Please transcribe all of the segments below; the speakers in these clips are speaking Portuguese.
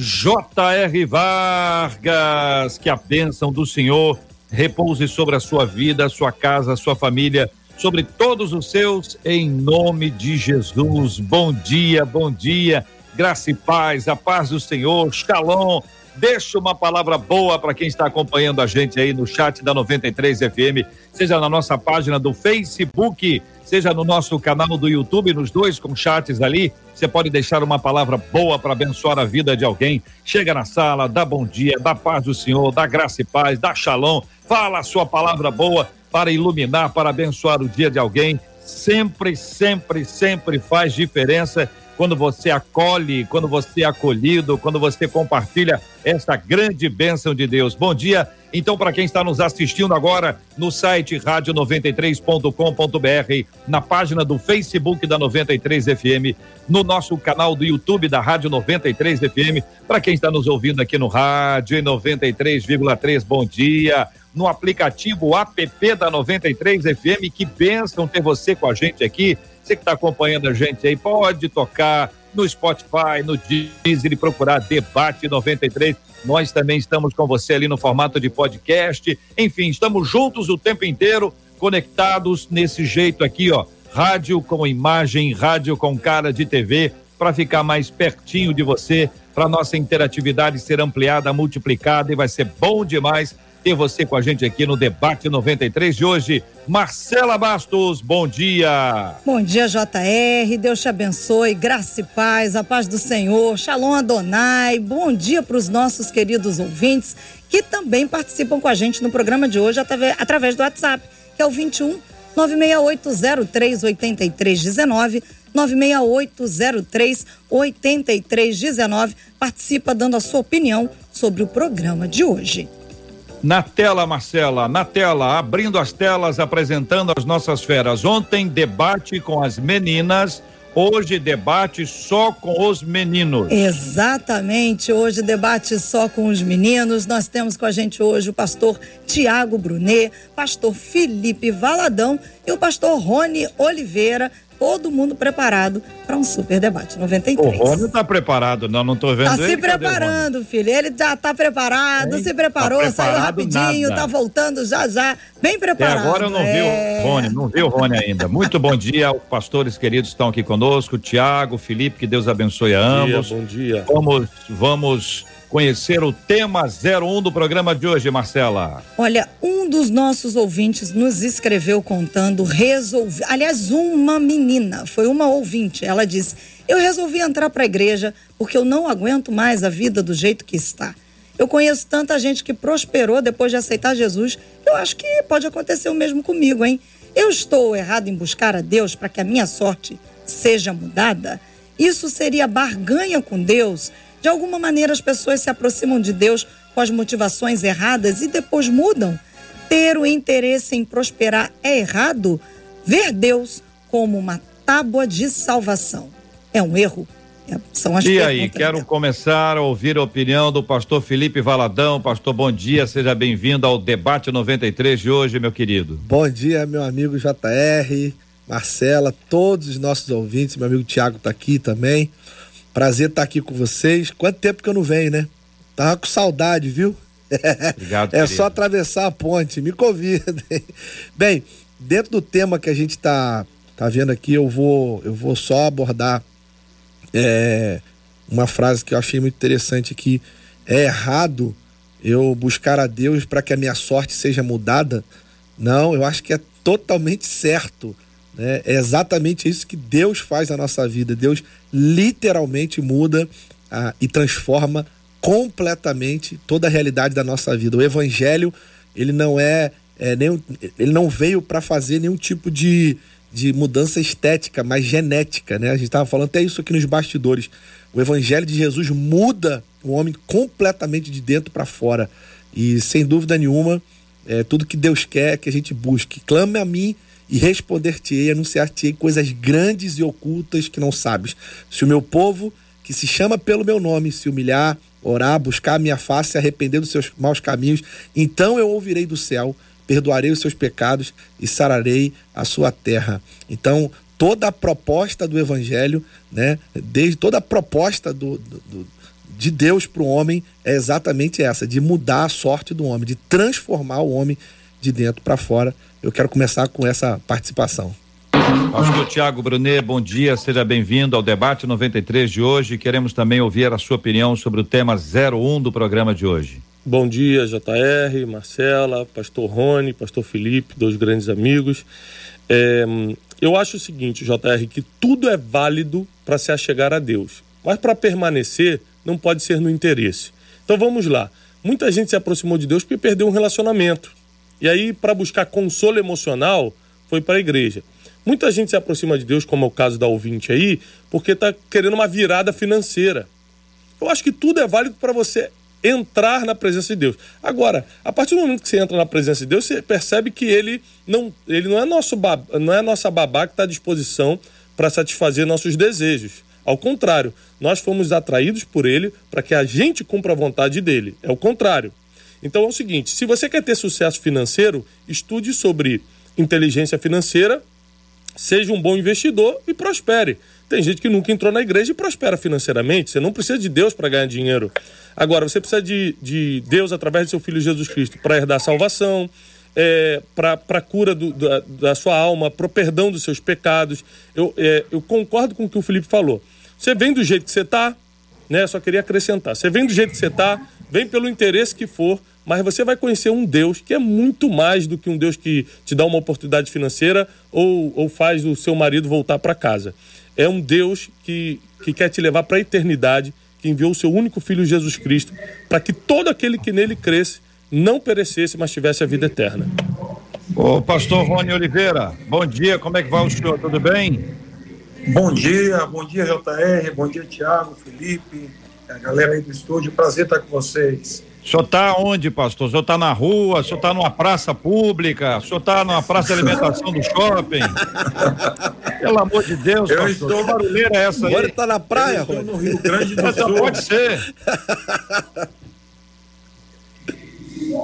J.R. Vargas, que a bênção do Senhor repouse sobre a sua vida, a sua casa, a sua família, sobre todos os seus, em nome de Jesus. Bom dia, bom dia, graça e paz, a paz do Senhor, shalom. Deixa uma palavra boa para quem está acompanhando a gente aí no chat da 93 FM, seja na nossa página do Facebook seja no nosso canal do YouTube, nos dois com chats ali. Você pode deixar uma palavra boa para abençoar a vida de alguém. Chega na sala, dá bom dia, dá paz do Senhor, dá graça e paz, dá shalom. Fala a sua palavra boa para iluminar, para abençoar o dia de alguém. Sempre, sempre, sempre faz diferença quando você acolhe, quando você é acolhido, quando você compartilha essa grande bênção de Deus. Bom dia, então, para quem está nos assistindo agora no site rádio93.com.br, na página do Facebook da 93 FM, no nosso canal do YouTube da Rádio 93 FM, para quem está nos ouvindo aqui no rádio 93,3, bom dia. No aplicativo app da 93 FM, que bênção ter você com a gente aqui você que está acompanhando a gente aí, pode tocar no Spotify, no Deezer e procurar Debate 93. Nós também estamos com você ali no formato de podcast. Enfim, estamos juntos o tempo inteiro, conectados nesse jeito aqui, ó. Rádio com imagem, rádio com cara de TV, para ficar mais pertinho de você, para nossa interatividade ser ampliada, multiplicada e vai ser bom demais você com a gente aqui no Debate 93 de hoje. Marcela Bastos, bom dia. Bom dia, JR. Deus te abençoe, graça e paz, a paz do Senhor. Shalom Adonai. Bom dia para os nossos queridos ouvintes que também participam com a gente no programa de hoje através do WhatsApp, que é o 21 96803 8319 96803 8319. Participa dando a sua opinião sobre o programa de hoje. Na tela, Marcela, na tela, abrindo as telas, apresentando as nossas feras. Ontem, debate com as meninas. Hoje, debate só com os meninos. Exatamente. Hoje, debate só com os meninos. Nós temos com a gente hoje o pastor Tiago Brunet, pastor Felipe Valadão e o pastor Rony Oliveira, todo mundo preparado para um super debate 93. O Rony está preparado, não, não estou vendo tá ele. se preparando, filho. Ele já está preparado, Ei, se preparou, tá saiu rapidinho, está voltando já já, bem preparado. Até agora eu não é... vi o é. Rony, não vi o Rony ainda. Muito bom dia, os pastores queridos estão aqui conosco, Tiago, Felipe, que Deus abençoe a ambos. Bom dia, bom dia. Vamos, vamos conhecer o tema 01 do programa de hoje, Marcela. Olha, um dos nossos ouvintes nos escreveu contando resolvi, aliás, uma menina, foi uma ouvinte, ela disse: "Eu resolvi entrar para a igreja porque eu não aguento mais a vida do jeito que está. Eu conheço tanta gente que prosperou depois de aceitar Jesus, eu acho que pode acontecer o mesmo comigo, hein? Eu estou errado em buscar a Deus para que a minha sorte seja mudada? Isso seria barganha com Deus?" De alguma maneira, as pessoas se aproximam de Deus com as motivações erradas e depois mudam. Ter o interesse em prosperar é errado? Ver Deus como uma tábua de salvação é um erro? É, são as e aí, quero começar a ouvir a opinião do pastor Felipe Valadão. Pastor, bom dia, seja bem-vindo ao debate 93 de hoje, meu querido. Bom dia, meu amigo JR, Marcela, todos os nossos ouvintes, meu amigo Tiago está aqui também. Prazer estar aqui com vocês. Quanto tempo que eu não venho, né? Tava com saudade, viu? Obrigado. é querido. só atravessar a ponte, me convidem. Bem, dentro do tema que a gente tá, tá vendo aqui, eu vou, eu vou só abordar é, uma frase que eu achei muito interessante aqui. É errado eu buscar a Deus para que a minha sorte seja mudada? Não, eu acho que é totalmente certo né? É exatamente isso que Deus faz na nossa vida. Deus literalmente muda ah, e transforma completamente toda a realidade da nossa vida. O Evangelho ele não é, é ele não veio para fazer nenhum tipo de, de mudança estética, mas genética, né? A gente estava falando até isso aqui nos bastidores. O Evangelho de Jesus muda o homem completamente de dentro para fora. E sem dúvida nenhuma, é, tudo que Deus quer que a gente busque. Clame a mim e responder-te-ei, anunciar-te-ei coisas grandes e ocultas que não sabes. Se o meu povo, que se chama pelo meu nome, se humilhar, orar, buscar a minha face, se arrepender dos seus maus caminhos, então eu ouvirei do céu, perdoarei os seus pecados e sararei a sua terra. Então, toda a proposta do evangelho, né, desde toda a proposta do, do, do de Deus para o homem é exatamente essa, de mudar a sorte do homem, de transformar o homem de dentro para fora. Eu quero começar com essa participação. Pastor Tiago Brunet, bom dia, seja bem-vindo ao debate 93 de hoje. Queremos também ouvir a sua opinião sobre o tema 01 do programa de hoje. Bom dia, JR, Marcela, Pastor Rony, Pastor Felipe, dois grandes amigos. É, eu acho o seguinte, JR, que tudo é válido para se achegar a Deus, mas para permanecer não pode ser no interesse. Então vamos lá. Muita gente se aproximou de Deus porque perdeu um relacionamento. E aí, para buscar consolo emocional, foi para a igreja. Muita gente se aproxima de Deus, como é o caso da ouvinte aí, porque está querendo uma virada financeira. Eu acho que tudo é válido para você entrar na presença de Deus. Agora, a partir do momento que você entra na presença de Deus, você percebe que ele não, ele não é nosso não é nossa babá que está à disposição para satisfazer nossos desejos. Ao contrário, nós fomos atraídos por ele para que a gente cumpra a vontade dele. É o contrário. Então é o seguinte: se você quer ter sucesso financeiro, estude sobre inteligência financeira, seja um bom investidor e prospere. Tem gente que nunca entrou na igreja e prospera financeiramente. Você não precisa de Deus para ganhar dinheiro. Agora, você precisa de, de Deus através de seu Filho Jesus Cristo para herdar salvação, é, para a cura do, da, da, sua alma, para o perdão dos seus pecados. Eu, é, eu concordo com o que o Felipe falou. Você vem do jeito que você está, né? Só queria acrescentar. Você vem do jeito que você está, vem pelo interesse que for, mas você vai conhecer um Deus que é muito mais do que um Deus que te dá uma oportunidade financeira ou, ou faz o seu marido voltar para casa. É um Deus que, que quer te levar para a eternidade, que enviou o seu único filho Jesus Cristo, para que todo aquele que nele cresce não perecesse, mas tivesse a vida eterna. Ô, pastor Rony Oliveira, bom dia, como é que vai o senhor? Tudo bem? Bom dia, bom dia JR, bom dia Tiago, Felipe, a galera aí do estúdio, prazer estar com vocês. O senhor está onde, pastor? O senhor está na rua? O senhor está numa praça pública? O senhor está numa praça de alimentação do shopping? Pelo amor de Deus, eu pastor. Estou... Barulheira é essa aí? Agora está na praia, eu estou no Rio Grande do Sul. Pode ser.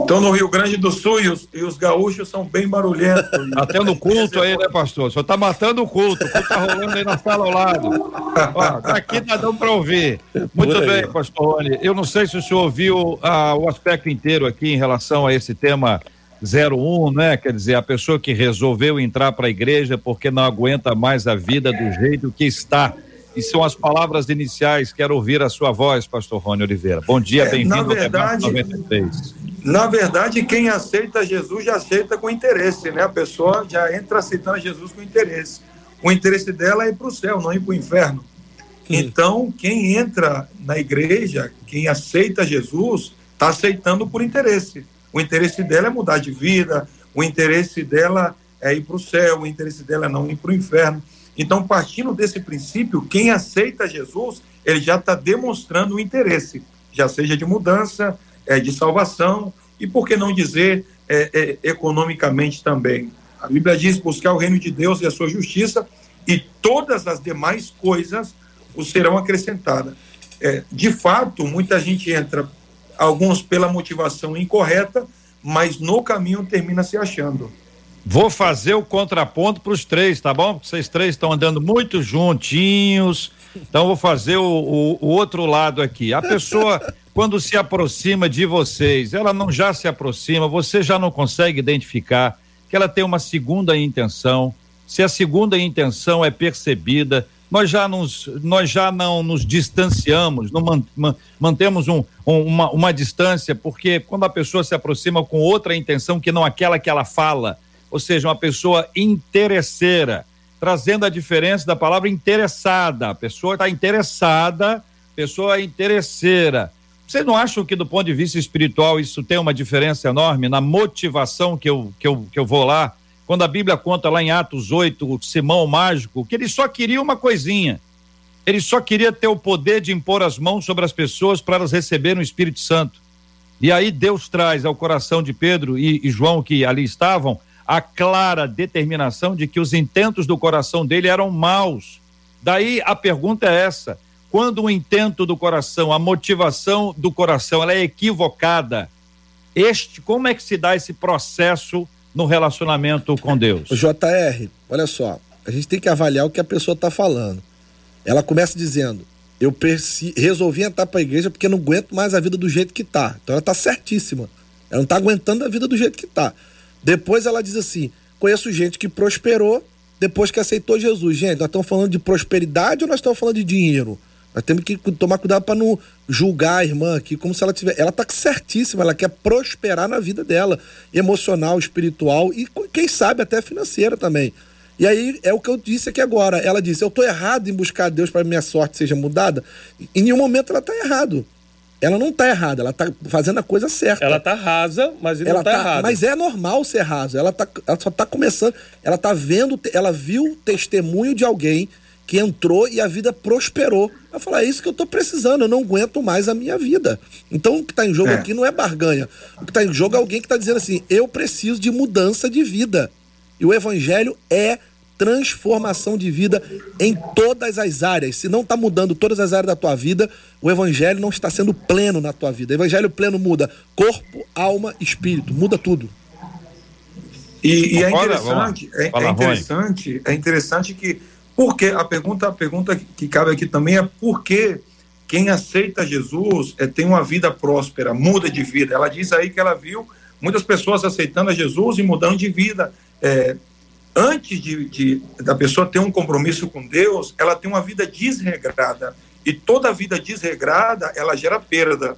Estou no Rio Grande do Sul e os, e os gaúchos são bem barulhentos. Tá tendo culto aí, né, pastor? O senhor tá matando o culto. O culto tá rolando aí na sala ao lado. Ó, tá aqui tá dando para ouvir. Muito bem, pastor Rony. Eu não sei se o senhor ouviu ah, o aspecto inteiro aqui em relação a esse tema 01, né? Quer dizer, a pessoa que resolveu entrar para a igreja porque não aguenta mais a vida do jeito que está. E são as palavras iniciais. Quero ouvir a sua voz, pastor Rony Oliveira. Bom dia, é, bem-vindo ao debate 93. Na verdade, quem aceita Jesus já aceita com interesse, né? A pessoa já entra aceitando Jesus com interesse. O interesse dela é ir para o céu, não ir para o inferno. Então, quem entra na igreja, quem aceita Jesus, está aceitando por interesse. O interesse dela é mudar de vida, o interesse dela é ir para o céu, o interesse dela é não ir para o inferno. Então, partindo desse princípio, quem aceita Jesus, ele já está demonstrando o interesse, já seja de mudança, é, de salvação e, por que não dizer, é, é, economicamente também. A Bíblia diz buscar o reino de Deus e a sua justiça e todas as demais coisas o serão acrescentadas. É, de fato, muita gente entra, alguns pela motivação incorreta, mas no caminho termina se achando. Vou fazer o contraponto para os três, tá bom? Vocês três estão andando muito juntinhos. Então, vou fazer o, o, o outro lado aqui. A pessoa quando se aproxima de vocês, ela não já se aproxima, você já não consegue identificar que ela tem uma segunda intenção. Se a segunda intenção é percebida, nós já, nos, nós já não nos distanciamos, não man, man, mantemos um, um, uma, uma distância, porque quando a pessoa se aproxima com outra intenção que não aquela que ela fala, ou seja, uma pessoa interesseira, trazendo a diferença da palavra interessada. A pessoa está interessada, pessoa interesseira. Vocês não acham que, do ponto de vista espiritual, isso tem uma diferença enorme na motivação que eu, que eu, que eu vou lá? Quando a Bíblia conta lá em Atos 8, o Simão mágico, que ele só queria uma coisinha. Ele só queria ter o poder de impor as mãos sobre as pessoas para elas receberem o Espírito Santo. E aí Deus traz ao coração de Pedro e, e João, que ali estavam, a clara determinação de que os intentos do coração dele eram maus. Daí a pergunta é essa: quando o intento do coração, a motivação do coração, ela é equivocada, este, como é que se dá esse processo no relacionamento com Deus? O JR, olha só, a gente tem que avaliar o que a pessoa está falando. Ela começa dizendo: eu resolvi entrar para a igreja porque não aguento mais a vida do jeito que está. Então ela está certíssima. Ela não está aguentando a vida do jeito que está. Depois ela diz assim: conheço gente que prosperou depois que aceitou Jesus. Gente, nós estamos falando de prosperidade ou nós estamos falando de dinheiro? Nós temos que tomar cuidado para não julgar a irmã aqui como se ela tiver. Ela está certíssima, ela quer prosperar na vida dela, emocional, espiritual e quem sabe até financeira também. E aí é o que eu disse aqui agora. Ela disse: Eu estou errado em buscar Deus para minha sorte seja mudada. Em nenhum momento ela está errado. Ela não está errada, ela está fazendo a coisa certa. Ela está rasa, mas ela não está tá, errada. Mas é normal ser rasa. Ela, tá, ela só está começando. Ela está vendo, ela viu o testemunho de alguém que entrou e a vida prosperou. Ela falou: é isso que eu estou precisando, eu não aguento mais a minha vida. Então o que está em jogo é. aqui não é barganha. O que está em jogo é alguém que está dizendo assim: eu preciso de mudança de vida. E o evangelho é transformação de vida em todas as áreas. Se não está mudando todas as áreas da tua vida, o evangelho não está sendo pleno na tua vida. O evangelho pleno muda corpo, alma, espírito, muda tudo. E, e é interessante, é, é, interessante, é interessante que porque a pergunta, a pergunta que cabe aqui também é por que quem aceita Jesus é, tem uma vida próspera, muda de vida. Ela diz aí que ela viu muitas pessoas aceitando a Jesus e mudando de vida. É, antes de, de, da pessoa ter um compromisso com Deus, ela tem uma vida desregrada. E toda vida desregrada, ela gera perda.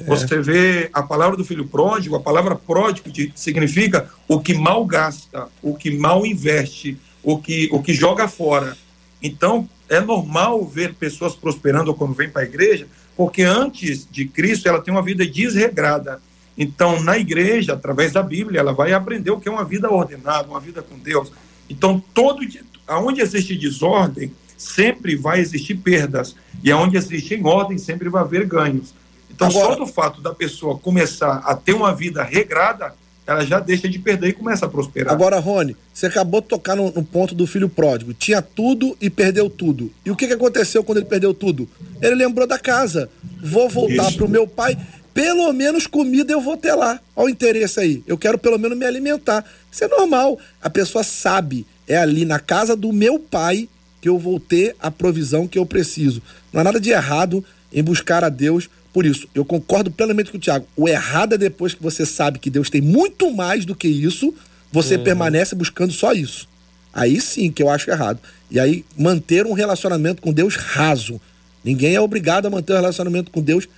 É. Você vê a palavra do filho pródigo, a palavra pródigo de, significa o que mal gasta, o que mal investe, o que, o que joga fora. Então, é normal ver pessoas prosperando quando vem para a igreja, porque antes de Cristo ela tem uma vida desregrada. Então, na igreja, através da Bíblia, ela vai aprender o que é uma vida ordenada, uma vida com Deus. Então, todo aonde existe desordem, sempre vai existir perdas. E aonde existe em ordem, sempre vai haver ganhos. Então, Agora, só do fato da pessoa começar a ter uma vida regrada, ela já deixa de perder e começa a prosperar. Agora, Rony, você acabou de tocar no, no ponto do filho pródigo. Tinha tudo e perdeu tudo. E o que, que aconteceu quando ele perdeu tudo? Ele lembrou da casa. Vou voltar para o meu pai pelo menos comida eu vou ter lá. Olha o interesse aí. Eu quero pelo menos me alimentar. Isso é normal. A pessoa sabe. É ali na casa do meu pai que eu vou ter a provisão que eu preciso. Não há nada de errado em buscar a Deus. Por isso, eu concordo plenamente com o Tiago. O errado é depois que você sabe que Deus tem muito mais do que isso, você uhum. permanece buscando só isso. Aí sim que eu acho errado. E aí manter um relacionamento com Deus raso. Ninguém é obrigado a manter um relacionamento com Deus raso,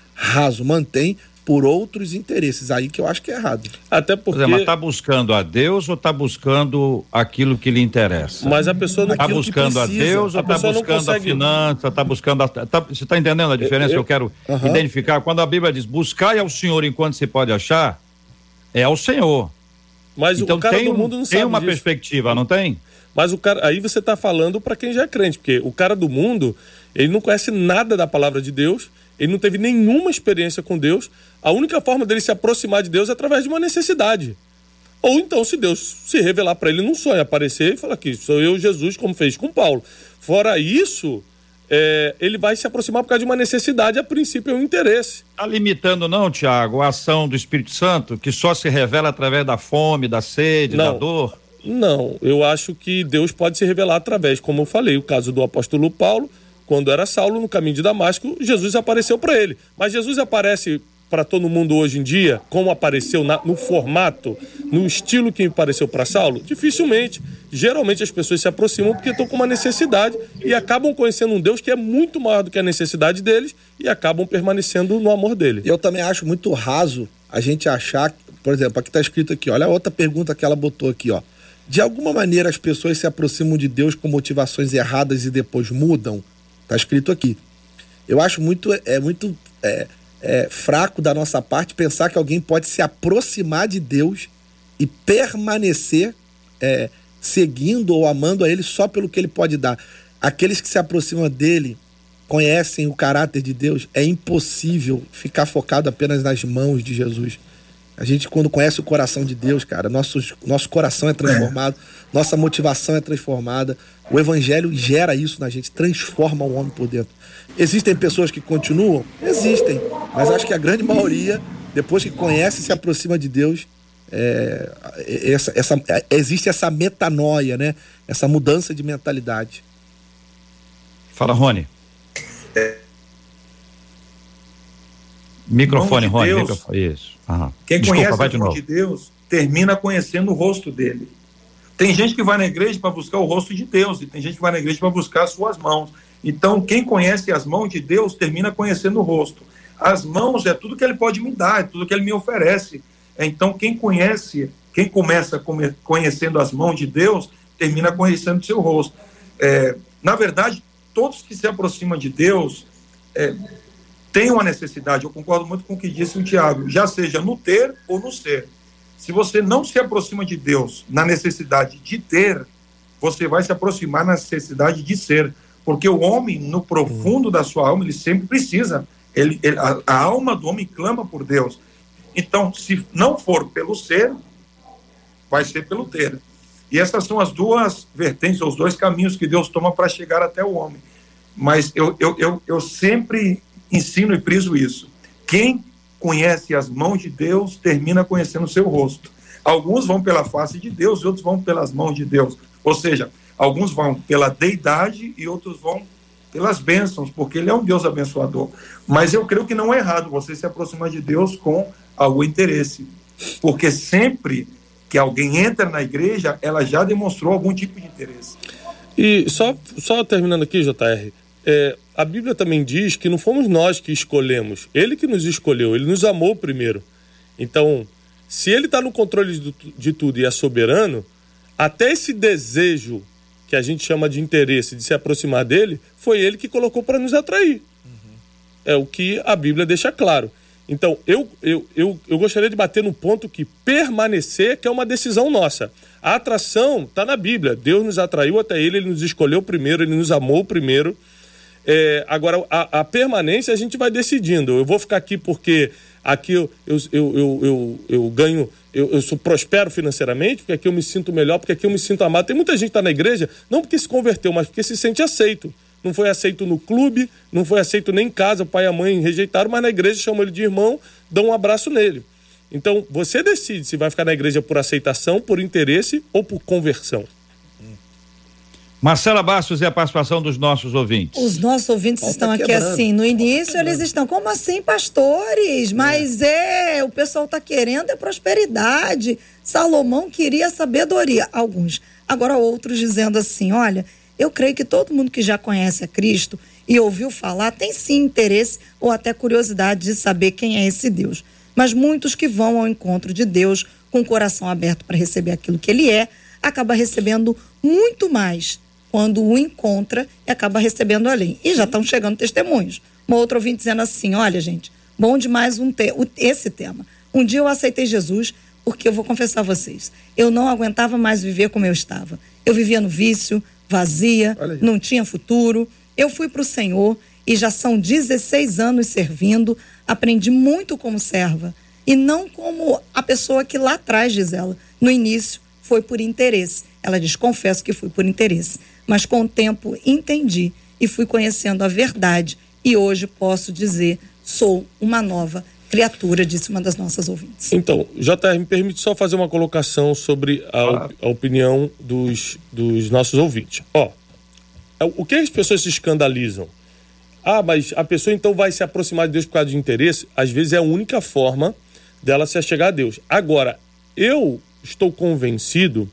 mantém por outros interesses. Aí que eu acho que é errado. Até porque. Mas está buscando a Deus ou está buscando aquilo que lhe interessa? Mas a pessoa não está buscando a Deus ou está buscando consegue... a finança, está buscando a. Tá... Você está entendendo a diferença eu, eu... que eu quero uhum. identificar? Quando a Bíblia diz buscai ao Senhor enquanto se pode achar, é ao Senhor. Mas então, o cara tem, do mundo não tem sabe. Tem uma disso. perspectiva, não tem? Mas o cara, aí você está falando para quem já é crente, porque o cara do mundo, ele não conhece nada da palavra de Deus ele não teve nenhuma experiência com Deus. A única forma dele se aproximar de Deus é através de uma necessidade. Ou então, se Deus se revelar para ele num sonho, aparecer e falar que sou eu, Jesus, como fez com Paulo. Fora isso, é, ele vai se aproximar por causa de uma necessidade, a princípio é um interesse. Está limitando, não, Tiago, a ação do Espírito Santo, que só se revela através da fome, da sede, não, da dor? Não, eu acho que Deus pode se revelar através, como eu falei, o caso do apóstolo Paulo quando era Saulo, no caminho de Damasco, Jesus apareceu para ele. Mas Jesus aparece para todo mundo hoje em dia, como apareceu na, no formato, no estilo que apareceu para Saulo? Dificilmente. Geralmente as pessoas se aproximam porque estão com uma necessidade e acabam conhecendo um Deus que é muito maior do que a necessidade deles e acabam permanecendo no amor dele. Eu também acho muito raso a gente achar, por exemplo, aqui está escrito aqui, olha a outra pergunta que ela botou aqui, ó. De alguma maneira as pessoas se aproximam de Deus com motivações erradas e depois mudam? Está escrito aqui. Eu acho muito, é muito é, é, fraco da nossa parte pensar que alguém pode se aproximar de Deus e permanecer é, seguindo ou amando a Ele só pelo que Ele pode dar. Aqueles que se aproximam dele conhecem o caráter de Deus, é impossível ficar focado apenas nas mãos de Jesus. A gente, quando conhece o coração de Deus, cara, nosso, nosso coração é transformado, nossa motivação é transformada. O Evangelho gera isso na gente, transforma o homem por dentro. Existem pessoas que continuam? Existem. Mas acho que a grande maioria, depois que conhece e se aproxima de Deus, é, essa, essa, existe essa metanoia, né? Essa mudança de mentalidade. Fala, Rony. É. Microfone, Rony. Microfone. Isso. Aham. Quem Desculpa, conhece o de, de Deus termina conhecendo o rosto dele. Tem gente que vai na igreja para buscar o rosto de Deus e tem gente que vai na igreja para buscar as suas mãos. Então, quem conhece as mãos de Deus termina conhecendo o rosto. As mãos é tudo que ele pode me dar, é tudo que ele me oferece. Então, quem conhece, quem começa conhecendo as mãos de Deus, termina conhecendo o seu rosto. É, na verdade, todos que se aproximam de Deus é, têm uma necessidade. Eu concordo muito com o que disse o Tiago, já seja no ter ou no ser. Se você não se aproxima de Deus na necessidade de ter, você vai se aproximar na necessidade de ser. Porque o homem, no profundo da sua alma, ele sempre precisa. Ele, ele a, a, alma do homem clama por Deus. Então, se não for pelo ser, vai ser pelo ter. E essas são as duas vertentes, os dois caminhos que Deus toma para chegar até o homem. Mas eu, eu, eu, eu sempre ensino e friso isso. Quem conhece as mãos de Deus termina conhecendo o seu rosto. Alguns vão pela face de Deus e outros vão pelas mãos de Deus. Ou seja, Alguns vão pela deidade e outros vão pelas bênçãos, porque ele é um Deus abençoador. Mas eu creio que não é errado você se aproximar de Deus com algum interesse. Porque sempre que alguém entra na igreja, ela já demonstrou algum tipo de interesse. E só, só terminando aqui, JR, é, a Bíblia também diz que não fomos nós que escolhemos, ele que nos escolheu, ele nos amou primeiro. Então, se ele está no controle de, tudo e é soberano, até esse desejo que a gente chama de interesse de se aproximar dele, foi ele que colocou para nos atrair. Uhum. É o que a Bíblia deixa claro. Então, eu, eu, eu, eu gostaria de bater no ponto que permanecer, que é uma decisão nossa. A atração está na Bíblia. Deus nos atraiu até ele, ele nos escolheu primeiro, ele nos amou primeiro. É, agora, a, a, permanência a gente vai decidindo. Eu vou ficar aqui porque aqui eu, eu, eu, eu, eu ganho eu, eu sou prospero financeiramente, porque aqui eu me sinto melhor, porque aqui eu me sinto amado. Tem muita gente que está na igreja, não porque se converteu, mas porque se sente aceito. Não foi aceito no clube, não foi aceito nem em casa, o pai e a mãe rejeitaram, mas na igreja chamam ele de irmão, dão um abraço nele. Então, você decide se vai ficar na igreja por aceitação, por interesse ou por conversão. Marcela Bastos e a participação dos nossos ouvintes. Os nossos ouvintes estão aqui quebrando. assim. No início eles estão, como assim, pastores? Mas é, é o pessoal está querendo é prosperidade. Salomão queria sabedoria. Alguns. Agora outros dizendo assim: olha, eu creio que todo mundo que já conhece a Cristo e ouviu falar tem sim interesse ou até curiosidade de saber quem é esse Deus. Mas muitos que vão ao encontro de Deus com o coração aberto para receber aquilo que ele é, acaba recebendo muito mais quando o encontra e acaba recebendo além. E já estão chegando testemunhos. Uma outra ouvinte dizendo assim: olha, gente, bom demais um te esse tema. Um dia eu aceitei Jesus porque eu vou confessar a vocês, eu não aguentava mais viver como eu estava. Eu vivia no vício, vazia, não tinha futuro. Eu fui para o Senhor e já são 16 anos servindo, aprendi muito como serva e não como a pessoa que lá atrás, diz ela, no início foi por interesse. Ela diz: confesso que foi por interesse mas com o tempo entendi e fui conhecendo a verdade e hoje posso dizer sou uma nova criatura, disse uma das nossas ouvintes. Então, JR, me permite só fazer uma colocação sobre a, a opinião dos, dos nossos ouvintes. Ó, é, o que as pessoas se escandalizam? Ah, mas a pessoa então vai se aproximar de Deus por causa de interesse? Às vezes é a única forma dela se achegar a Deus. Agora, eu estou convencido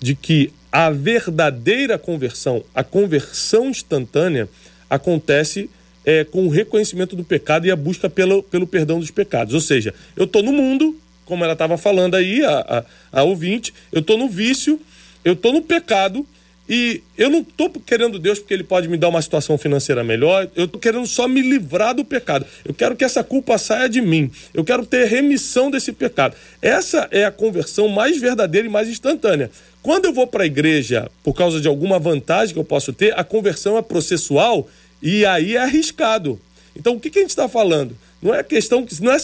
de que a verdadeira conversão, a conversão instantânea, acontece é, com o reconhecimento do pecado e a busca pelo, pelo perdão dos pecados. Ou seja, eu estou no mundo, como ela estava falando aí, a, a, a ouvinte, eu estou no vício, eu estou no pecado e eu não estou querendo Deus porque Ele pode me dar uma situação financeira melhor, eu estou querendo só me livrar do pecado. Eu quero que essa culpa saia de mim. Eu quero ter remissão desse pecado. Essa é a conversão mais verdadeira e mais instantânea. Quando eu vou para a igreja por causa de alguma vantagem que eu posso ter, a conversão é processual E aí é arriscado. Então, o que, que a gente está falando? Não é questão que não é,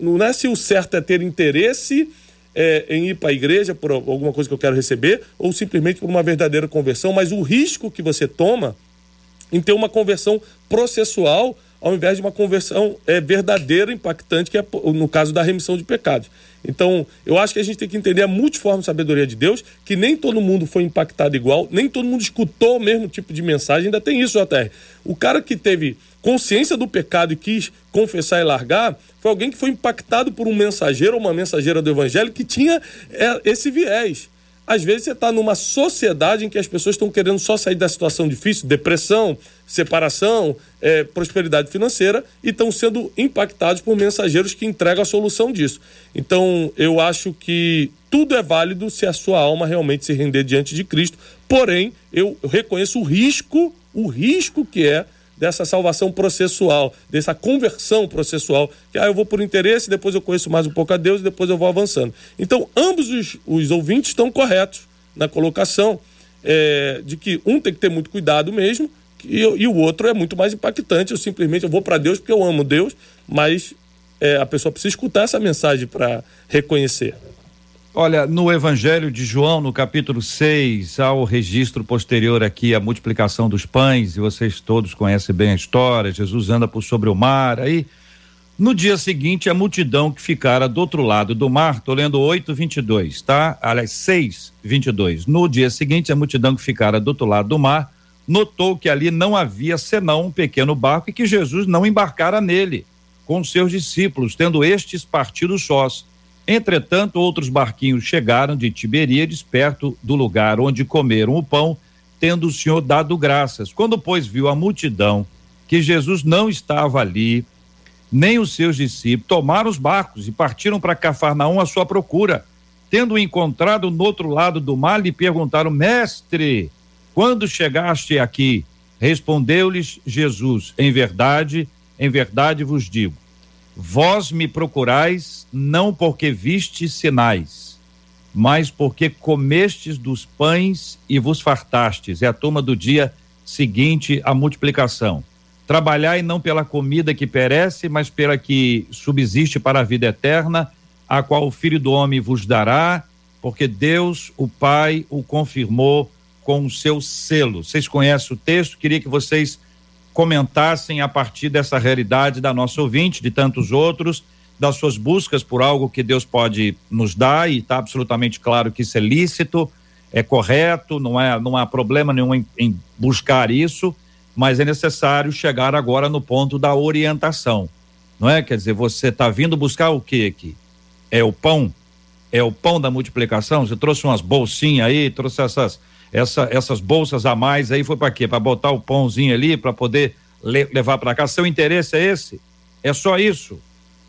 não é se o certo é ter interesse é, em ir para a igreja por alguma coisa que eu quero receber ou simplesmente por uma verdadeira conversão, mas o risco que você toma em ter uma conversão processual ao invés de uma conversão é, verdadeira, impactante, que é no caso da remissão de pecados. Então, eu acho que a gente tem que entender a multiforme sabedoria de Deus, que nem todo mundo foi impactado igual, nem todo mundo escutou o mesmo tipo de mensagem. Ainda tem isso, JR. O cara que teve consciência do pecado e quis confessar e largar, foi alguém que foi impactado por um mensageiro ou uma mensageira do evangelho que tinha é, esse viés. Às vezes você está numa sociedade em que as pessoas estão querendo só sair da situação difícil, depressão, separação, é, prosperidade financeira, e estão sendo impactados por mensageiros que entregam a solução disso. Então, eu acho que tudo é válido se a sua alma realmente se render diante de Cristo. Porém, eu reconheço o risco, o risco que é dessa salvação processual, dessa conversão processual, que ah, eu vou por interesse, depois eu conheço mais um pouco a Deus e depois eu vou avançando. Então, ambos os, os ouvintes estão corretos na colocação é, de que um tem que ter muito cuidado mesmo e, e o outro é muito mais impactante. Eu simplesmente eu vou para Deus porque eu amo Deus, mas é, a pessoa precisa escutar essa mensagem para reconhecer. Olha, no Evangelho de João, no capítulo 6, há o registro posterior aqui, a multiplicação dos pães, e vocês todos conhecem bem a história. Jesus anda por sobre o mar. Aí, no dia seguinte, a multidão que ficara do outro lado do mar, tô lendo 8, 22, tá? Aliás, 6, 22. No dia seguinte, a multidão que ficara do outro lado do mar notou que ali não havia senão um pequeno barco e que Jesus não embarcara nele com seus discípulos, tendo estes partido sós. Entretanto, outros barquinhos chegaram de Tiberíades, perto do lugar onde comeram o pão, tendo o Senhor dado graças. Quando, pois, viu a multidão que Jesus não estava ali, nem os seus discípulos, tomaram os barcos e partiram para Cafarnaum à sua procura. Tendo encontrado no outro lado do mar, lhe perguntaram: Mestre, quando chegaste aqui? Respondeu-lhes Jesus: Em verdade, em verdade vos digo Vós me procurais não porque vistes sinais, mas porque comestes dos pães e vos fartastes. É a turma do dia seguinte à multiplicação. Trabalhai não pela comida que perece, mas pela que subsiste para a vida eterna, a qual o Filho do Homem vos dará, porque Deus, o Pai, o confirmou com o seu selo. Vocês conhecem o texto? Queria que vocês comentassem a partir dessa realidade da nossa ouvinte, de tantos outros, das suas buscas por algo que Deus pode nos dar e está absolutamente claro que isso é lícito, é correto, não é não há problema nenhum em, em buscar isso, mas é necessário chegar agora no ponto da orientação, não é? Quer dizer, você está vindo buscar o que aqui? É o pão? É o pão da multiplicação? Você trouxe umas bolsinhas aí, trouxe essas essa, essas bolsas a mais aí foi para quê? Para botar o pãozinho ali, para poder le levar para cá. Seu interesse é esse? É só isso.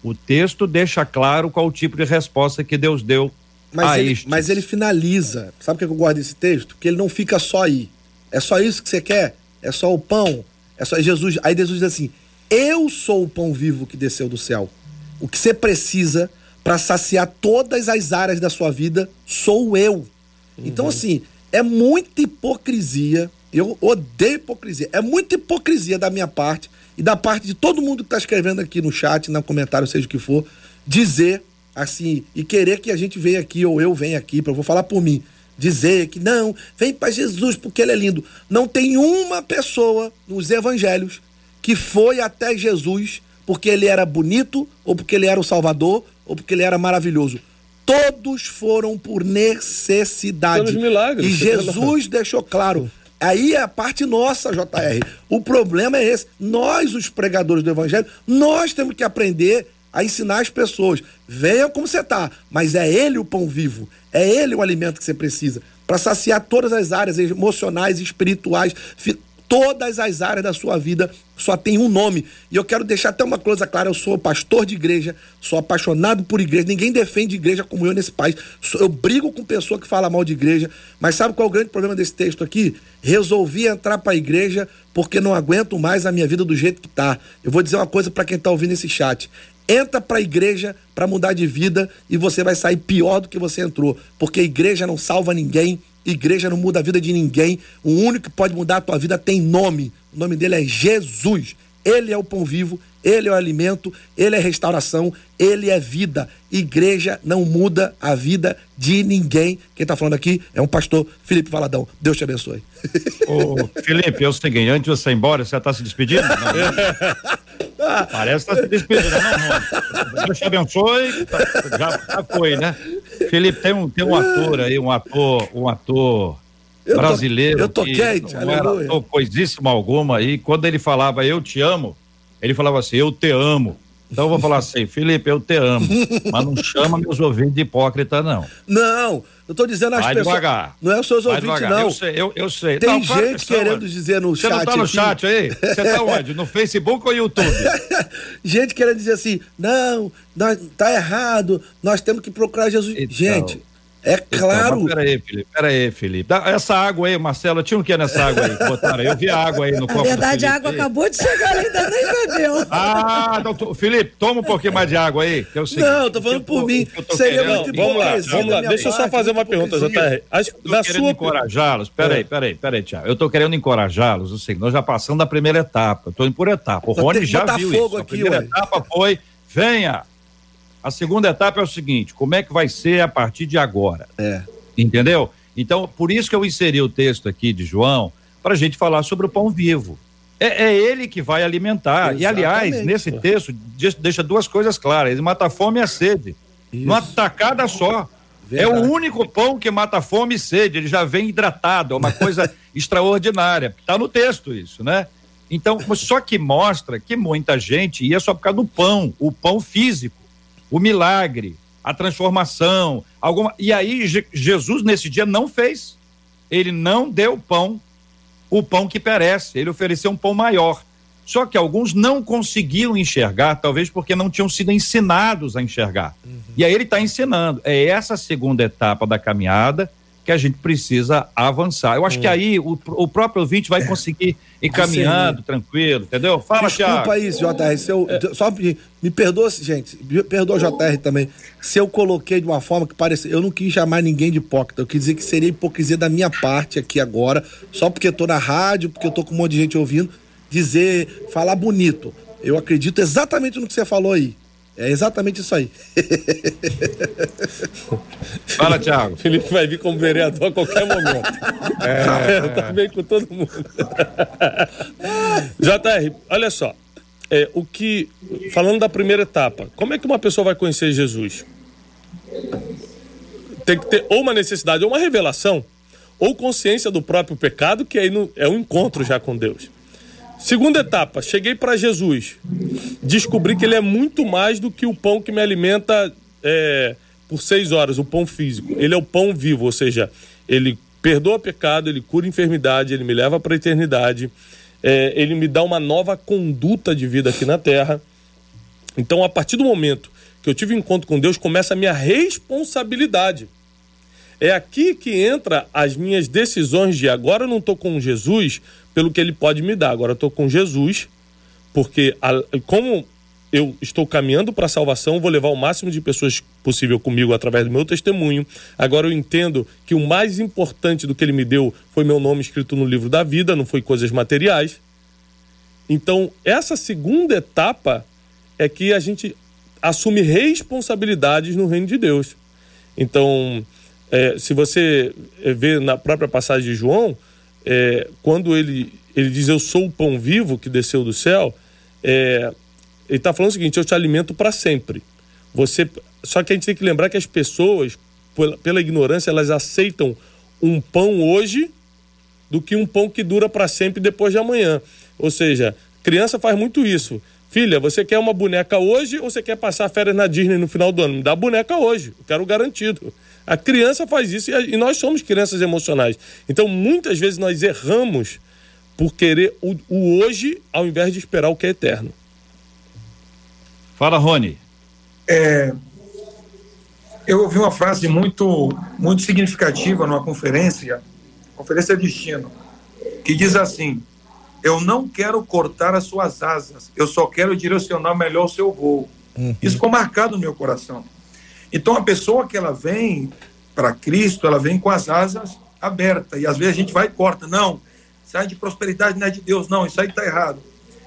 O texto deixa claro qual o tipo de resposta que Deus deu mas a ele, Mas ele finaliza. Sabe o que eu gosto desse texto? Que ele não fica só aí. É só isso que você quer? É só o pão? É só Jesus. Aí Jesus diz assim: Eu sou o pão vivo que desceu do céu. O que você precisa para saciar todas as áreas da sua vida sou eu. Então, uhum. Então, assim, é muita hipocrisia. Eu odeio hipocrisia. É muita hipocrisia da minha parte e da parte de todo mundo que está escrevendo aqui no chat, no comentário, seja o que for, dizer assim e querer que a gente venha aqui ou eu venha aqui, para vou falar por mim, dizer que não, vem para Jesus porque ele é lindo. Não tem uma pessoa nos evangelhos que foi até Jesus porque ele era bonito ou porque ele era o Salvador ou porque ele era maravilhoso todos foram por necessidade. Pelos milagres. E Jesus deixou claro. Aí é a parte nossa, JR. O problema é esse. Nós, os pregadores do evangelho, nós temos que aprender a ensinar as pessoas. Venha como você está, mas é ele o pão vivo. É ele o alimento que você precisa para saciar todas as áreas emocionais, espirituais, todas as áreas da sua vida só tem um nome. E eu quero deixar até uma coisa clara: eu sou pastor de igreja, sou apaixonado por igreja. Ninguém defende igreja como eu nesse país. Eu brigo com pessoa que fala mal de igreja. Mas sabe qual é o grande problema desse texto aqui? Resolvi entrar para a igreja porque não aguento mais a minha vida do jeito que tá. Eu vou dizer uma coisa para quem tá ouvindo esse chat. Entra para a igreja para mudar de vida e você vai sair pior do que você entrou, porque a igreja não salva ninguém, Igreja não muda a vida de ninguém. O único que pode mudar a tua vida tem nome. O nome dele é Jesus. Ele é o pão vivo, ele é o alimento, ele é restauração, ele é vida. Igreja não muda a vida de ninguém. Quem está falando aqui é um pastor Felipe Valadão. Deus te abençoe. Ô, Felipe, é o seguinte, antes de você ir embora, você está se despedindo? Não, Parece que está se despedindo, não, não. Deus te abençoe. Tá, já, já foi, né? Felipe, tem um, tem um ator aí, um ator, um ator eu brasileiro. Tô, eu tô quente, não aleluia. Era coisíssima alguma aí. Quando ele falava eu te amo, ele falava assim, eu te amo. Então eu vou falar assim, Felipe, eu te amo, mas não chama meus ouvintes de hipócrita, não. Não, eu tô dizendo as Vai pessoas. Devagar. Não é os seus ouvintes, devagar. não. Eu sei, eu, eu sei. Tem não, gente querendo dizer no Você chat. Você não tá no aqui... chat aí? Você tá onde? No Facebook ou YouTube? gente querendo dizer assim, não, nós, tá errado, nós temos que procurar Jesus. Então, gente, é claro. Então, peraí, Felipe, peraí, Felipe. Essa água aí, Marcelo, tinha o um que nessa água aí? Botaram, eu vi a água aí no copo. Na verdade, a água aí. acabou de chegar, ainda nem bebeu. Ah, então, Felipe, toma um pouquinho mais de água aí. Que é o seguinte, não, tô falando por mim. Seria querendo, muito Vamos lá, vamos lá. Deixa eu só fazer uma pergunta, JR. Na sua encorajá-los. Peraí, peraí, peraí, Tiago. Eu tô querendo encorajá-los. Assim, nós já passamos da primeira etapa. Tô indo por etapa. O Rony já viu isso. a primeira etapa foi: venha. A segunda etapa é o seguinte: como é que vai ser a partir de agora? É. Entendeu? Então, por isso que eu inseri o texto aqui de João, para a gente falar sobre o pão vivo. É, é ele que vai alimentar. Exatamente. E, aliás, nesse texto, deixa duas coisas claras: ele mata a fome e a sede. Isso. Numa tacada só. Verdade. É o único pão que mata fome e sede. Ele já vem hidratado. É uma coisa extraordinária. Está no texto isso, né? Então, só que mostra que muita gente ia só por causa do pão, o pão físico, o milagre a transformação, alguma. E aí Jesus nesse dia não fez. Ele não deu pão, o pão que perece. Ele ofereceu um pão maior. Só que alguns não conseguiam enxergar, talvez porque não tinham sido ensinados a enxergar. Uhum. E aí ele está ensinando. É essa segunda etapa da caminhada que a gente precisa avançar. Eu acho que aí o, o próprio ouvinte vai conseguir ir caminhando, tranquilo, entendeu? Fala, Desculpa Thiago. isso, JR. Se eu, é. Só me, me perdoa, gente, me perdoa, JR, também. Se eu coloquei de uma forma que parecia. Eu não quis chamar ninguém de hipócrita. Eu quis dizer que seria hipocrisia da minha parte aqui agora, só porque eu tô na rádio, porque eu tô com um monte de gente ouvindo, dizer, falar bonito. Eu acredito exatamente no que você falou aí. É exatamente isso aí. Fala, Thiago. Felipe vai vir como vereador a qualquer momento. É, é tá bem com todo mundo. JR, olha só. É, o que. Falando da primeira etapa, como é que uma pessoa vai conhecer Jesus? Tem que ter ou uma necessidade, ou uma revelação, ou consciência do próprio pecado, que aí é um encontro já com Deus. Segunda etapa, cheguei para Jesus. Descobri que ele é muito mais do que o pão que me alimenta é, por seis horas, o pão físico. Ele é o pão vivo, ou seja, ele perdoa pecado, ele cura enfermidade, ele me leva para a eternidade, é, ele me dá uma nova conduta de vida aqui na terra. Então, a partir do momento que eu tive encontro com Deus, começa a minha responsabilidade. É aqui que entra as minhas decisões de agora eu não estou com Jesus pelo que ele pode me dar. Agora eu estou com Jesus, porque a, como eu estou caminhando para a salvação, vou levar o máximo de pessoas possível comigo através do meu testemunho. Agora eu entendo que o mais importante do que ele me deu foi meu nome escrito no livro da vida, não foi coisas materiais. Então, essa segunda etapa é que a gente assume responsabilidades no reino de Deus. Então, é, se você vê na própria passagem de João, é, quando ele, ele diz eu sou o pão vivo que desceu do céu, é, ele está falando o seguinte: eu te alimento para sempre. Você, só que a gente tem que lembrar que as pessoas, pela, pela ignorância, elas aceitam um pão hoje do que um pão que dura para sempre depois de amanhã. Ou seja, criança faz muito isso. Filha, você quer uma boneca hoje ou você quer passar férias na Disney no final do ano? Me dá boneca hoje, eu quero garantido. A criança faz isso e nós somos crianças emocionais. Então, muitas vezes nós erramos por querer o, o hoje ao invés de esperar o que é eterno. Fala, Rony. É, eu ouvi uma frase muito, muito significativa numa conferência, Conferência Destino, que diz assim: Eu não quero cortar as suas asas, eu só quero direcionar melhor o seu voo. Uhum. Isso ficou marcado no meu coração. Então, a pessoa que ela vem para Cristo, ela vem com as asas aberta. E às vezes a gente vai e corta. Não, sai de prosperidade não é de Deus. Não, isso aí está errado.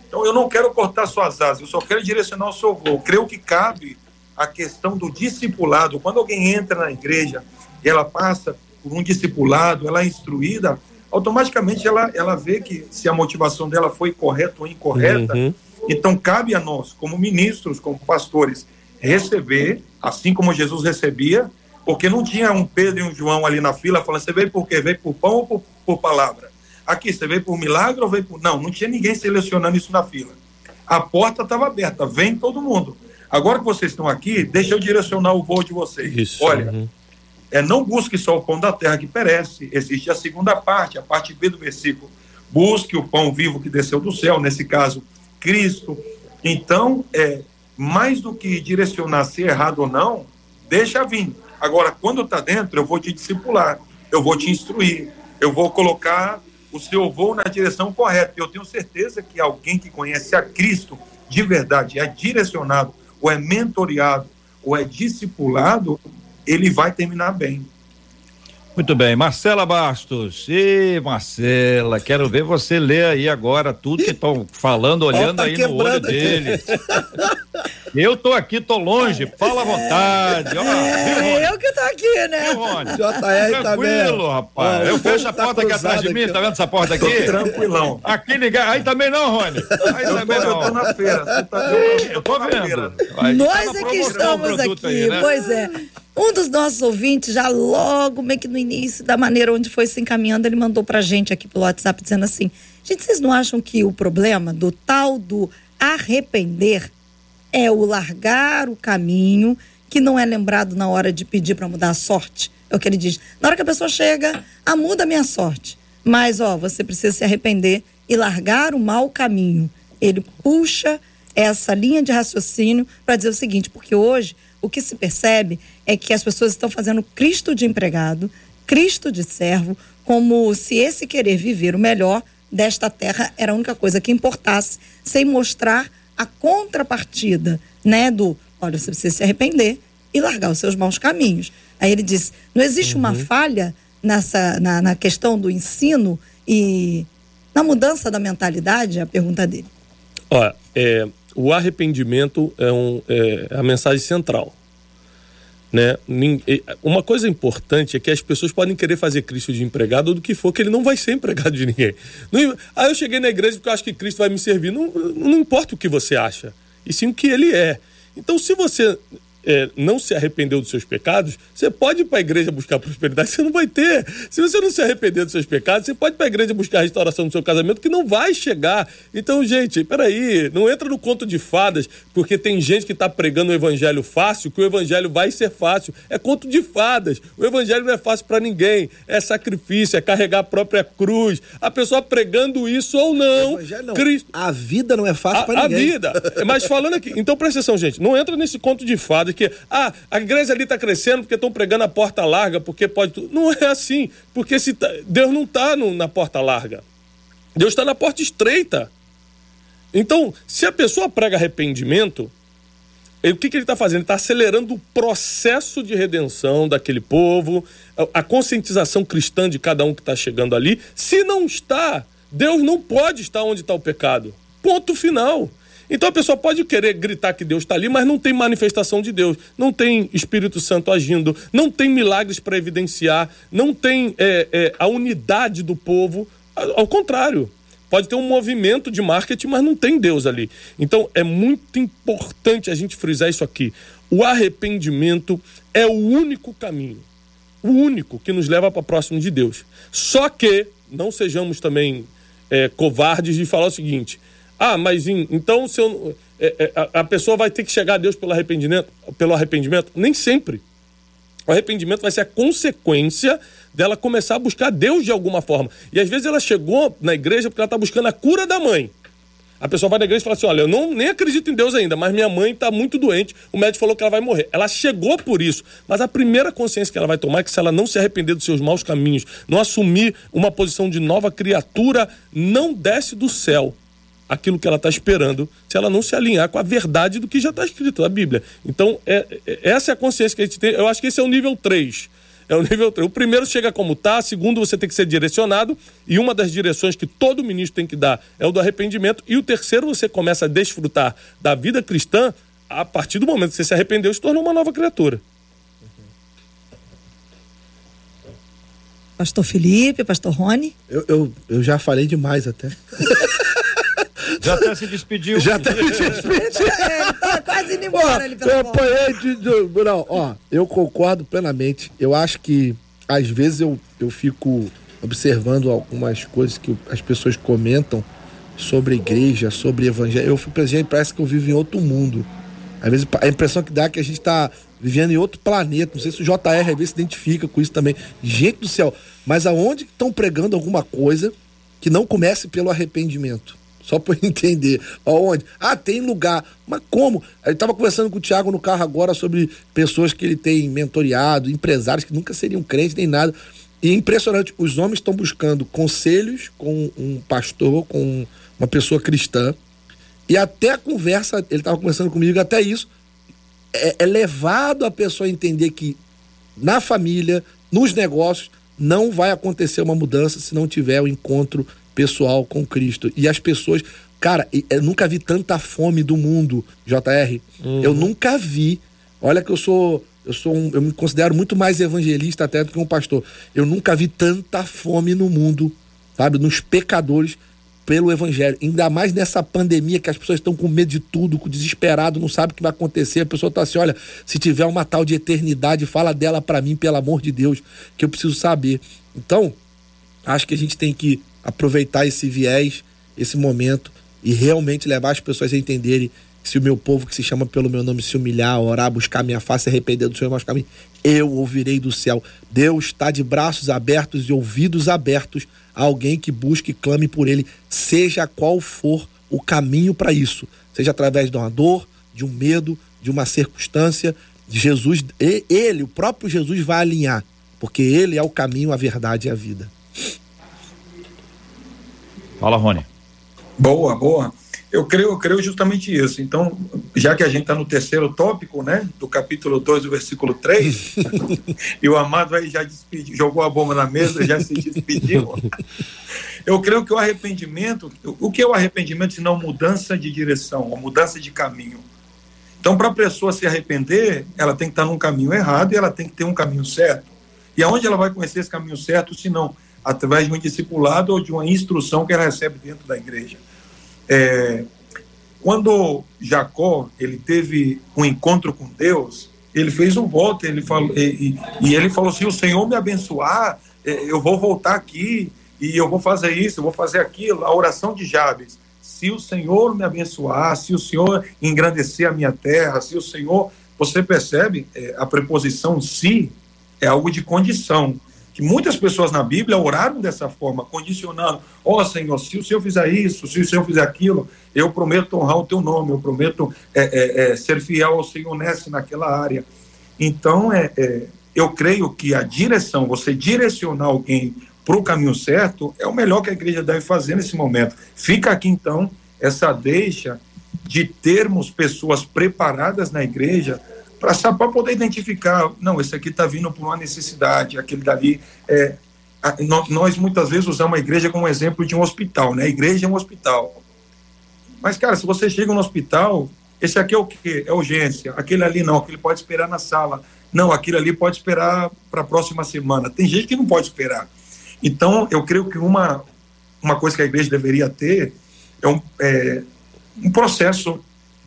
Então eu não quero cortar suas asas, eu só quero direcionar o seu voo. Creio que cabe a questão do discipulado. Quando alguém entra na igreja e ela passa por um discipulado, ela é instruída, automaticamente ela, ela vê que se a motivação dela foi correta ou incorreta. Uhum. Então, cabe a nós, como ministros, como pastores, receber, assim como Jesus recebia, porque não tinha um Pedro e um João ali na fila falando: você veio por quê? Veio por pão ou por, por palavra? Aqui, você veio por milagre ou veio por. Não, não tinha ninguém selecionando isso na fila. A porta estava aberta, vem todo mundo. Agora que vocês estão aqui, deixa eu direcionar o voo de vocês. Isso. Olha, uhum é, não busque só o pão da terra que perece, existe a segunda parte, a parte B do versículo. Busque o pão vivo que desceu do céu, nesse caso, Cristo. Então, é, mais do que direcionar se é errado ou não, deixa vir. Agora, quando está dentro, eu vou te discipular, eu vou te instruir, eu vou colocar o seu voo na direção correta. Eu tenho certeza que alguém que conhece a Cristo de verdade, é direcionado, ou é mentoreado, ou é discipulado, ele vai terminar bem. Muito bem, Marcela Bastos. E Marcela, quero ver você ler aí agora tudo que estão falando, olhando tá aí no olho dele. Eu tô aqui, tô longe, fala à vontade. Ó, é, eu que tô aqui, né? Viu, Rony? JR Tranquilo, tá rapaz. eu fecho a porta aqui atrás de mim, aqui. tá vendo essa porta aqui? Tranquilão. Aqui ninguém. Aí também não, Rony. Aí eu também tô, não. Eu tô na feira. Tá, eu tô vendo. Nós é que estamos aqui, aí, né? pois é. Um dos nossos ouvintes, já logo, meio que no início, da maneira onde foi se encaminhando, ele mandou pra gente aqui pelo WhatsApp dizendo assim: gente, vocês não acham que o problema do tal do arrepender é o largar o caminho que não é lembrado na hora de pedir para mudar a sorte? É o que ele diz. Na hora que a pessoa chega, ah, muda a minha sorte. Mas, ó, você precisa se arrepender e largar o mau caminho. Ele puxa essa linha de raciocínio para dizer o seguinte, porque hoje o que se percebe é que as pessoas estão fazendo Cristo de empregado, Cristo de servo, como se esse querer viver o melhor desta terra era a única coisa que importasse, sem mostrar a contrapartida, né, do, olha, você precisa se arrepender e largar os seus maus caminhos. Aí ele disse, não existe uhum. uma falha nessa na, na questão do ensino e na mudança da mentalidade? A pergunta dele. Olha, é, o arrependimento é, um, é a mensagem central. Né? Uma coisa importante é que as pessoas podem querer fazer Cristo de empregado ou do que for, que ele não vai ser empregado de ninguém. Não, eu cheguei na igreja porque eu acho que Cristo vai me servir. Não, não importa o que você acha, e sim o que ele é. Então, se você é, não se arrependeu dos seus pecados, você pode ir para a igreja buscar prosperidade, você não vai ter. Se você não se arrepender dos seus pecados, você pode ir para a igreja buscar a restauração do seu casamento, que não vai chegar. Então, gente, peraí, não entra no conto de fadas, porque tem gente que está pregando o evangelho fácil, que o evangelho vai ser fácil. É conto de fadas. O evangelho não é fácil para ninguém. É sacrifício, é carregar a própria cruz. A pessoa pregando isso ou não. não. Cristo... A vida não é fácil para ninguém. A vida. Mas falando aqui, então presta atenção, gente, não entra nesse conto de fadas que ah, a igreja ali está crescendo porque estão pregando a porta larga, porque pode. Não é assim, porque se tá... Deus não está na porta larga. Deus está na porta estreita. Então, se a pessoa prega arrependimento, o que, que ele está fazendo? Ele está acelerando o processo de redenção daquele povo, a conscientização cristã de cada um que está chegando ali. Se não está, Deus não pode estar onde está o pecado. Ponto final. Então a pessoa pode querer gritar que Deus está ali, mas não tem manifestação de Deus, não tem Espírito Santo agindo, não tem milagres para evidenciar, não tem é, é, a unidade do povo. Ao contrário, pode ter um movimento de marketing, mas não tem Deus ali. Então é muito importante a gente frisar isso aqui. O arrependimento é o único caminho, o único que nos leva para próximo de Deus. Só que não sejamos também é, covardes de falar o seguinte: ah, mas então se eu, é, é, a, a, pessoa vai ter que chegar a Deus pelo arrependimento, pelo arrependimento? Nem sempre. O arrependimento vai ser a consequência dela começar a buscar Deus de alguma forma. E às vezes ela chegou na igreja porque ela está buscando a cura da mãe. A pessoa vai na igreja e fala assim: olha, eu não, nem acredito em Deus ainda, mas minha mãe está muito doente, o médico falou que ela vai morrer. Ela chegou por isso, mas a primeira consciência que ela vai tomar é que se ela não se arrepender dos seus maus caminhos, não assumir uma posição de nova criatura, não desce do céu aquilo que ela está esperando se ela não se alinhar com a verdade do que já está escrito na Bíblia. Então, é, é, essa é a consciência que a gente tem. Eu acho que esse é o nível 3. É o nível 3. O primeiro chega como tá, segundo você tem que ser direcionado, e uma das direções que todo ministro tem que dar é o do arrependimento, e o terceiro você começa a desfrutar da vida cristã a partir do momento que você se arrependeu e se tornou uma nova criatura. Pastor Felipe, Pastor Rony. Eu, eu, eu já falei demais até. Já até se despediu. Já até se despediu. É, tá quase indo embora ali pela Eu apanhei de, de- Não, ó, eu concordo plenamente. Eu acho que, às vezes, eu, eu fico observando algumas coisas que as pessoas comentam sobre igreja, sobre evangelho. Eu fico presente, parece que eu vivo em outro mundo. Às vezes a impressão que dá é que a gente está vivendo em outro planeta. Não sei se o JR às vezes se identifica com isso também. Gente do céu, mas aonde estão pregando alguma coisa que não comece pelo arrependimento? Só para entender. Aonde? Ah, tem lugar. Mas como? Eu estava conversando com o Thiago no carro agora sobre pessoas que ele tem mentoreado, empresários que nunca seriam crentes nem nada. E é impressionante, os homens estão buscando conselhos com um pastor, com uma pessoa cristã. E até a conversa, ele estava conversando comigo, até isso, é, é levado a pessoa a entender que na família, nos negócios, não vai acontecer uma mudança se não tiver o encontro pessoal com Cristo. E as pessoas. Cara, eu nunca vi tanta fome do mundo, JR. Eu nunca vi. Olha que eu sou. Eu sou um, eu me considero muito mais evangelista até do que um pastor. Eu nunca vi tanta fome no mundo, sabe, nos pecadores pelo evangelho. Ainda mais nessa pandemia que as pessoas estão com medo de tudo, com desesperado, não sabe o que vai acontecer. A pessoa está assim, olha, se tiver uma tal de eternidade, fala dela para mim, pelo amor de Deus, que eu preciso saber. Então, acho que a gente tem que aproveitar esse viés, esse momento e realmente levar as pessoas a entenderem que se o meu povo que se chama pelo meu nome se humilhar, orar, buscar minha face, arrepender do Senhor, mas caminho, eu ouvirei do céu. Deus está de braços abertos e ouvidos abertos a alguém que busque e clame por ele, seja qual for o caminho para isso, seja através de uma dor, de um medo, de uma circunstância, Jesus, ele, o próprio Jesus vai alinhar, porque ele é o caminho, a verdade e a vida. Fala, Rony. Boa, boa. Eu creio, eu creio justamente isso. Então, já que a gente está no terceiro tópico, né, do capítulo 2, do versículo 3, e o amado aí já despediu, jogou a bomba na mesa, já se despediu. Eu creio que o arrependimento, o que é o arrependimento se não mudança de direção, ou mudança de caminho? Então, para a pessoa se arrepender, ela tem que estar num caminho errado e ela tem que ter um caminho certo. E aonde ela vai conhecer esse caminho certo, se não através de um discipulado ou de uma instrução que ela recebe dentro da igreja? É, quando Jacó ele teve um encontro com Deus, ele fez um voto, ele falou, e, e- ele falou: se o Senhor me abençoar, eh, eu vou voltar aqui e eu vou fazer isso, eu vou fazer aquilo. A oração de Jabes: se o Senhor me abençoar, se o Senhor engrandecer a minha terra, se o Senhor. Você percebe eh, a preposição se é algo de condição. Que muitas pessoas na Bíblia oraram dessa forma, condicionando: Ó Senhor, se o Senhor fizer isso, se o Senhor fizer aquilo, eu prometo honrar o teu nome, eu prometo é, é, é, ser fiel ao Senhor nessa e naquela área. Então, é, é, eu creio que a direção, você direcionar alguém para o caminho certo, é o melhor que a igreja deve fazer nesse momento. Fica aqui, então, essa deixa de termos pessoas preparadas na igreja para poder identificar, não, esse aqui está vindo por uma necessidade, aquele dali. É, a- nó- nós muitas vezes usamos a igreja como exemplo de um hospital, né? A igreja é um hospital. Mas, cara, se você chega no hospital, esse aqui é o quê? É urgência. Aquele ali não, aquele pode esperar na sala. Não, aquele ali pode esperar para a próxima semana. Tem gente que não pode esperar. Então, eu creio que uma, uma coisa que a igreja deveria ter é um, é, um processo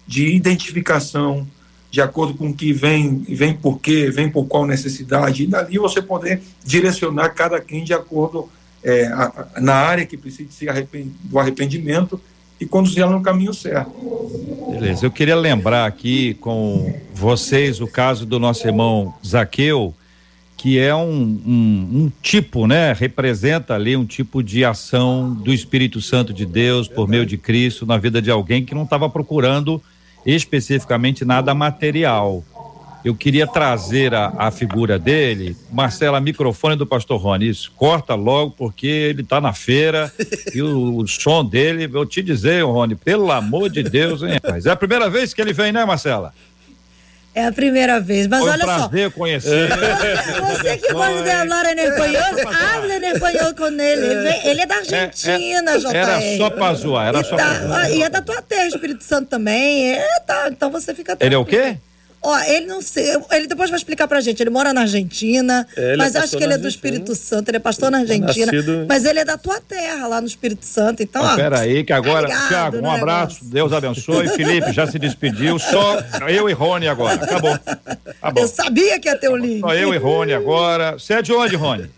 de identificação, de acordo com o que vem, vem por quê, vem por qual necessidade, e dali você poder direcionar cada quem de acordo é, a- a- na área que precisa se arrepen- do arrependimento e conduzir ela no caminho certo. Beleza, eu queria lembrar aqui com vocês o caso do nosso irmão Zaqueu, que é um, um, um tipo, né? Representa ali um tipo de ação do Espírito Santo de Deus por meio de Cristo na vida de alguém que não estava procurando especificamente nada material. Eu queria trazer a, a figura dele. Marcela, microfone do pastor Rony. Isso, corta logo, porque ele está na feira e o, o som dele, vou te dizer, Rony, pelo amor de Deus, hein, rapaz? É a primeira vez que ele vem, né, Marcela? É a primeira vez, mas Foi um olha só. prazer conhecer. Você que gosta de falar em espanhol, habla em espanhol com ele. Ele, é da Argentina, É, é, JR. era só pra zoar, era e só tá- pra zoar. E é da tua terra, Espírito Santo também. É, tá, então você fica Ele é o tranquilo. quê? Ó, ele não sei, ele depois vai explicar pra gente. Ele mora na Argentina, É, é mas acho pastor que ele é do. Espírito Santo, ele é pastor na Argentina. Nascido- Mas ele é da tua terra, lá no Espírito Santo. Então, Mas ó, peraí, que agora, tá Tiago, um no abraço, negócio. Deus abençoe. Felipe já se despediu, só eu e Rony agora. Acabou. Acabou. Eu sabia que ia ter o link. Só eu e Rony agora. Você é de onde, Rony?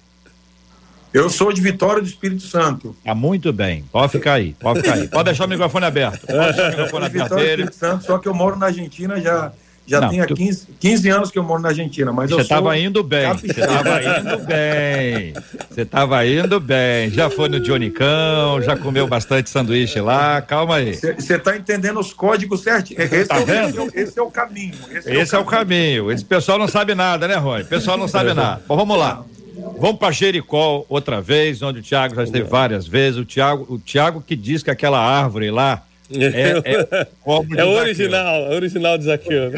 Eu sou de Vitória do Espírito Santo. Ah, muito bem. Pode ficar aí, pode ficar aí. Pode deixar o microfone aberto. Pode deixar o microfone Sou de aberto Vitória do dele. Espírito Santo, só que eu moro na Argentina já. Já Não, tem há tu- 15, 15 anos que eu moro na Argentina, mas eu Você sou estava indo bem. Você estava indo bem. Você estava indo bem. Já foi no Dionicão, já comeu bastante sanduíche lá. Calma aí. Você está entendendo os códigos certinho. Esse, Tá é, o, vendo? esse é o caminho. Esse, Esse é o caminho. Esse pessoal não sabe nada, né, Rony? O pessoal não sabe nada. Bom, vamos lá. Vamos para Jericó outra vez, onde o Tiago já esteve várias vezes. O Tiago, o Tiago que diz que aquela árvore lá é, é, É original, é original de Zaqueu.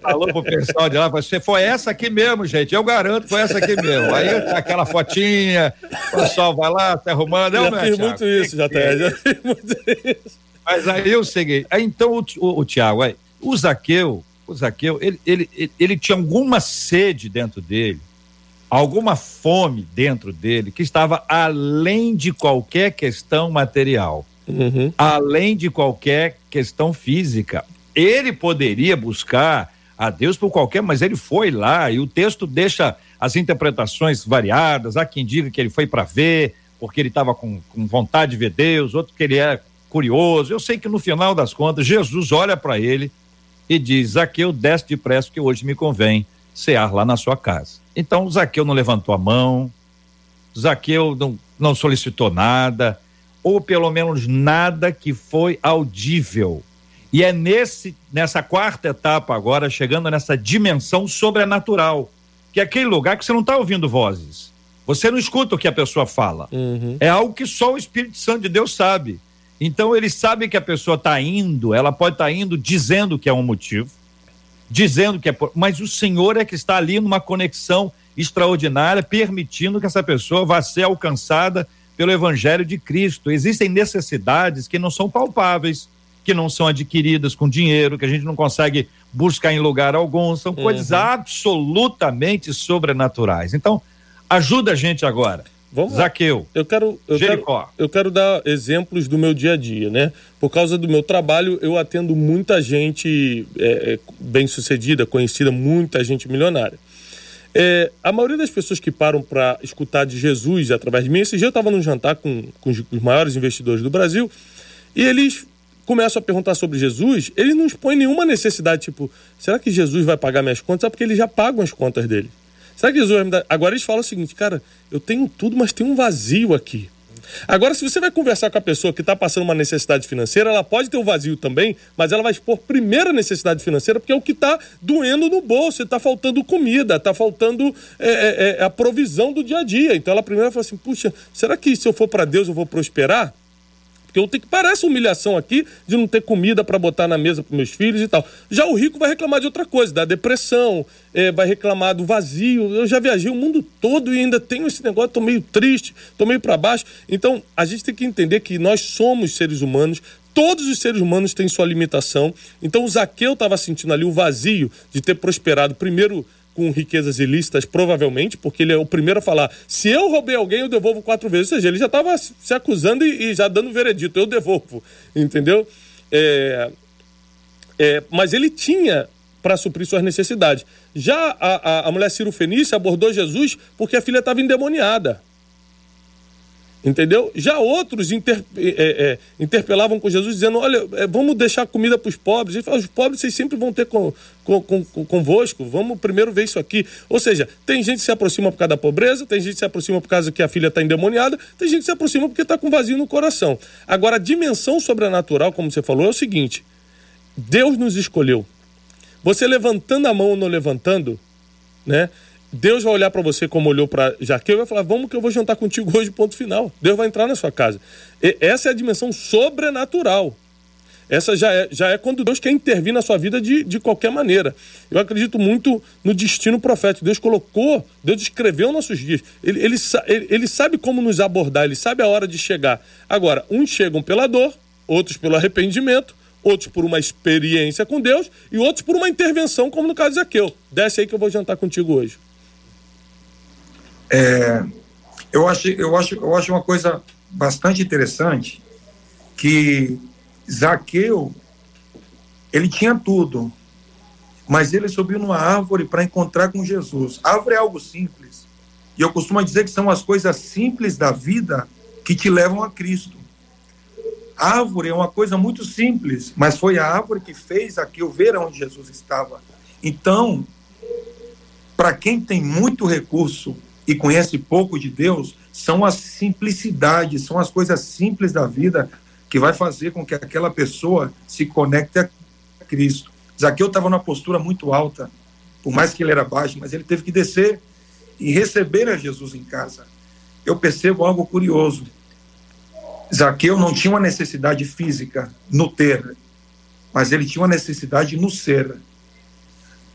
falou pro pessoal de lá, você foi essa aqui mesmo, gente. Eu garanto foi essa aqui mesmo. Aí aquela fotinha, o pessoal vai lá, tá arrumando. É, Já não é, fiz muito isso, já Já fiz muito isso. Mas aí eu segui. Aí então o, o, o Tiago, o Zaqueu, o Zaqueu, ele, ele, ele, ele tinha alguma sede dentro dele, alguma fome dentro dele, que estava além de qualquer questão material, Uhum. além de qualquer questão física. Ele poderia buscar a Deus por qualquer, mas ele foi lá e o texto deixa as interpretações variadas. Há quem diga que ele foi para ver, porque ele estava com, com vontade de ver Deus, outro que ele era curioso. Eu sei que no final das contas, Jesus olha para ele e diz: Zaqueu, desce depressa, porque hoje me convém cear lá na sua casa. Então, Zaqueu não levantou a mão, Zaqueu não, não solicitou nada, ou pelo menos nada que foi audível. E é nesse, nessa quarta etapa agora, chegando nessa dimensão sobrenatural, que é aquele lugar que você não está ouvindo vozes. Você não escuta o que a pessoa fala. Uhum. É algo que só o Espírito Santo de Deus sabe. Então ele sabe que a pessoa está indo, ela pode estar indo dizendo que é um motivo, dizendo que é. por- Mas o Senhor é que está ali numa conexão extraordinária, permitindo que essa pessoa vá ser alcançada pelo Evangelho de Cristo. Existem necessidades que não são palpáveis, que não são adquiridas com dinheiro, que a gente não consegue buscar em lugar algum, são coisas absolutamente sobrenaturais. Então, ajuda a gente agora. Vamos. Zaqueu, Eu quero, eu, Jericó. quero, eu quero dar exemplos do meu dia a dia, né? Por causa do meu trabalho, eu atendo muita gente é, é, bem-sucedida, conhecida, muita gente milionária. É, a maioria das pessoas que param para escutar de Jesus através de mim, esse dia eu estava num jantar com, com os maiores investidores do Brasil e eles começam a perguntar sobre Jesus, ele não expõe nenhuma necessidade, tipo, será que Jesus vai pagar minhas contas? Sabe porque eles já pagam as contas dele. Será que Jesus vai me dar... Agora eles falam o seguinte, cara, eu tenho tudo, mas tem um vazio aqui. Agora, se você vai conversar com a pessoa que está passando uma necessidade financeira, ela pode ter um vazio também, mas ela vai expor primeiro a necessidade financeira, porque é o que está doendo no bolso, está faltando comida, está faltando é, é, é, a provisão do dia a dia. Então ela primeiro fala assim: puxa, será que se eu for para Deus eu vou prosperar? Porque eu tenho que essa humilhação aqui de não ter comida para botar na mesa para meus filhos e tal. Já o rico vai reclamar de outra coisa, da depressão, é, vai reclamar do vazio. Eu já viajei o mundo todo e ainda tenho esse negócio, tô meio triste, tô meio para baixo. Então, a gente tem que entender que nós somos seres humanos, todos os seres humanos têm sua limitação. Então, o Zaqueu estava sentindo ali o vazio de ter prosperado primeiro com riquezas ilícitas, provavelmente, porque ele é o primeiro a falar: se eu roubei alguém, eu devolvo quatro vezes. Ou seja, ele já estava se acusando e, e já dando veredito: eu devolvo. Entendeu? É, é, mas ele tinha para suprir suas necessidades. Já a, a, a mulher Ciro Fenícia abordou Jesus porque a filha estava endemoniada. Entendeu? Já outros inter, é, é, interpelavam com Jesus, dizendo: Olha, vamos deixar comida para os pobres. Ele fala: Os pobres vocês sempre vão ter com, com, com- convosco, vamos primeiro ver isso aqui. Ou seja, tem gente que se aproxima por causa da pobreza, tem gente que se aproxima por causa que a filha está endemoniada, tem gente que se aproxima porque está com vazio no coração. Agora, a dimensão sobrenatural, como você falou, é o seguinte: Deus nos escolheu. Você levantando a mão ou não levantando, né? Deus vai olhar para você como olhou para Jaqueu e vai falar: Vamos que eu vou jantar contigo hoje, ponto final. Deus vai entrar na sua casa. E essa é a dimensão sobrenatural. Essa já é, já é quando Deus quer intervir na sua vida de, de qualquer maneira. Eu acredito muito no destino profético. Deus colocou, Deus escreveu nossos dias. Ele, ele, ele, sabe como nos abordar, ele sabe a hora de chegar. Agora, uns chegam pela dor, outros pelo arrependimento, outros por uma experiência com Deus e outros por uma intervenção, como no caso de Zaqueu. Desce aí que eu vou jantar contigo hoje. É, eu, acho, eu, acho, eu acho uma coisa bastante interessante que Zaqueu, ele tinha tudo, mas ele subiu numa árvore para encontrar com Jesus. A árvore é algo simples. E eu costumo dizer que são as coisas simples da vida que te levam a Cristo. A árvore é uma coisa muito simples, mas foi a árvore que fez Zaqueu ver onde Jesus estava. Então, para quem tem muito recurso e conhece pouco de Deus, são as simplicidades, são as coisas simples da vida que vai fazer com que aquela pessoa se conecte a Cristo. Zaqueu estava numa postura muito alta, por mais que ele era baixo, mas ele teve que descer e receber a Jesus em casa. Eu percebo algo curioso. Zaqueu não tinha uma necessidade física no ter, mas ele tinha uma necessidade no ser.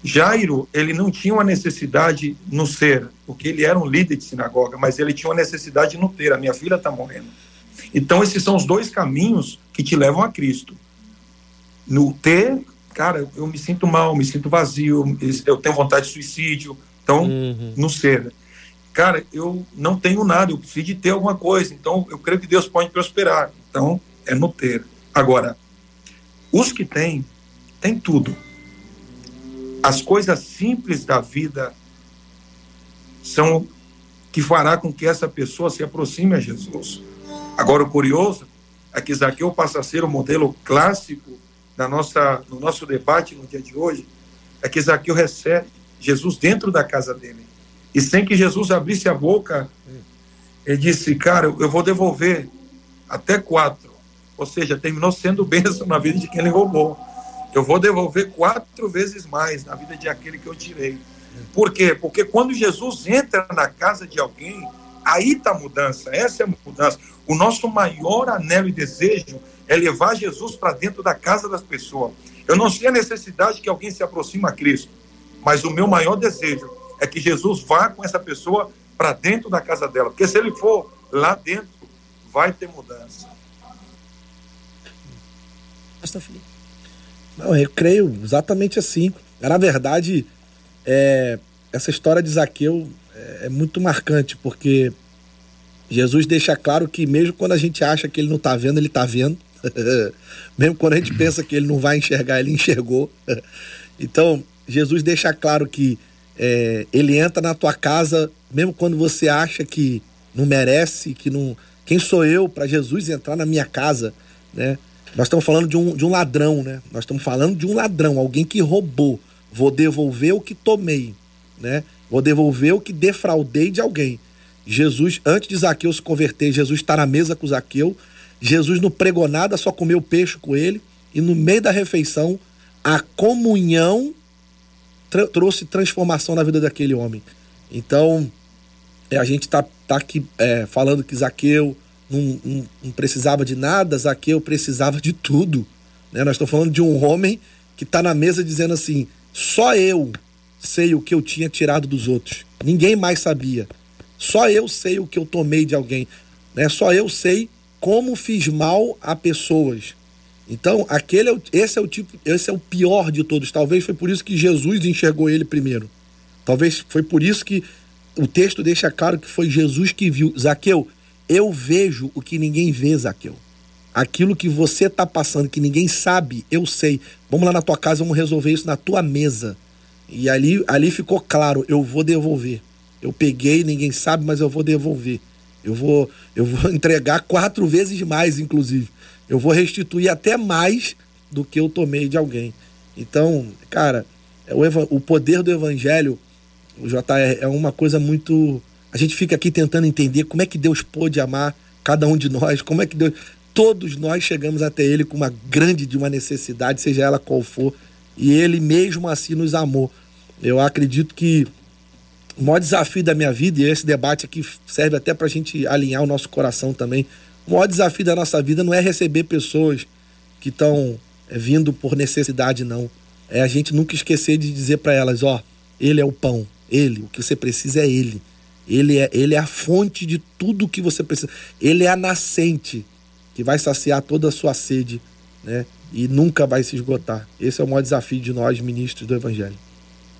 Jairo, ele não tinha uma necessidade no ser, porque ele era um líder de sinagoga, mas ele tinha uma necessidade no ter. A minha filha está morrendo. Então, esses são os dois caminhos que te levam a Cristo. No ter, cara, eu me sinto mal, me sinto vazio, eu tenho vontade de suicídio. Então, uhum. no ser. Cara, eu não tenho nada, eu preciso de ter alguma coisa. Então, eu creio que Deus pode prosperar. Então, é no ter. Agora, os que têm, têm tudo. As coisas simples da vida são que fará com que essa pessoa se aproxime a Jesus. Agora, o curioso é que Zaqueu passa a ser o modelo clássico da nossa, no nosso debate no dia de hoje, é que Zaqueu recebe Jesus dentro da casa dele. E sem que Jesus abrisse a boca, ele disse, cara, eu vou devolver até quatro. Ou seja, terminou sendo bênção na vida de quem ele roubou. Eu vou devolver quatro vezes mais na vida de aquele que eu tirei. Por quê? Porque quando Jesus entra na casa de alguém, aí está a mudança. Essa é a mudança. O nosso maior anelo e desejo é levar Jesus para dentro da casa das pessoas. Eu não sei a necessidade que alguém se aproxime a Cristo, mas o meu maior desejo é que Jesus vá com essa pessoa para dentro da casa dela, porque se ele for lá dentro, vai ter mudança. Pastor Felipe. Não, eu creio exatamente assim. Na verdade, é, essa história de Zaqueu é, é muito marcante, porque Jesus deixa claro que mesmo quando a gente acha que ele não está vendo, ele está vendo. mesmo quando a gente pensa que ele não vai enxergar, ele enxergou. então, Jesus deixa claro que é, ele entra na tua casa, mesmo quando você acha que não merece, que não. Quem sou eu para Jesus entrar na minha casa, né? Nós estamos falando de um, de um ladrão, né? Nós estamos falando de um ladrão, alguém que roubou. Vou devolver o que tomei, né? Vou devolver o que defraudei de alguém. Jesus, antes de Zaqueu se converter, Jesus está na mesa com Zaqueu. Jesus não pregou nada, só comeu peixe com ele. E no meio da refeição, a comunhão tra trouxe transformação na vida daquele homem. Então, é, a gente está tá aqui é, falando que Zaqueu não, não, não, precisava de nada, Zaqueu precisava de tudo. Né? Nós estamos falando de um homem que está na mesa dizendo assim: só eu sei o que eu tinha tirado dos outros. Ninguém mais sabia. Só eu sei o que eu tomei de alguém. Né? Só eu sei como fiz mal a pessoas. Então, aquele é o, esse é o tipo, esse é o pior de todos. Talvez foi por isso que Jesus enxergou ele primeiro. Talvez foi por isso que o texto deixa claro que foi Jesus que viu. Zaqueu, eu vejo o que ninguém vê, Zaqueu. Aquilo que você está passando, que ninguém sabe, eu sei. Vamos lá na tua casa, vamos resolver isso na tua mesa. E ali, ali ficou claro, eu vou devolver. Eu peguei, ninguém sabe, mas eu vou devolver. Eu vou, eu vou entregar quatro vezes mais, inclusive. Eu vou restituir até mais do que eu tomei de alguém. Então, cara, é o, o poder do evangelho, o JR, é uma coisa muito. A gente fica aqui tentando entender como é que Deus pôde amar cada um de nós, como é que Deus. Todos nós chegamos até Ele com uma grande de uma necessidade, seja ela qual for, e Ele mesmo assim nos amou. Eu acredito que o maior desafio da minha vida, e esse debate aqui serve até para a gente alinhar o nosso coração também. O maior desafio da nossa vida não é receber pessoas que estão é, vindo por necessidade, não. É a gente nunca esquecer de dizer para elas: ó, ele é o pão, ele, o que você precisa é ele. Ele é, ele é a fonte de tudo que você precisa. Ele é a nascente que vai saciar toda a sua sede, né? E nunca vai se esgotar. Esse é o maior desafio de nós, ministros do Evangelho.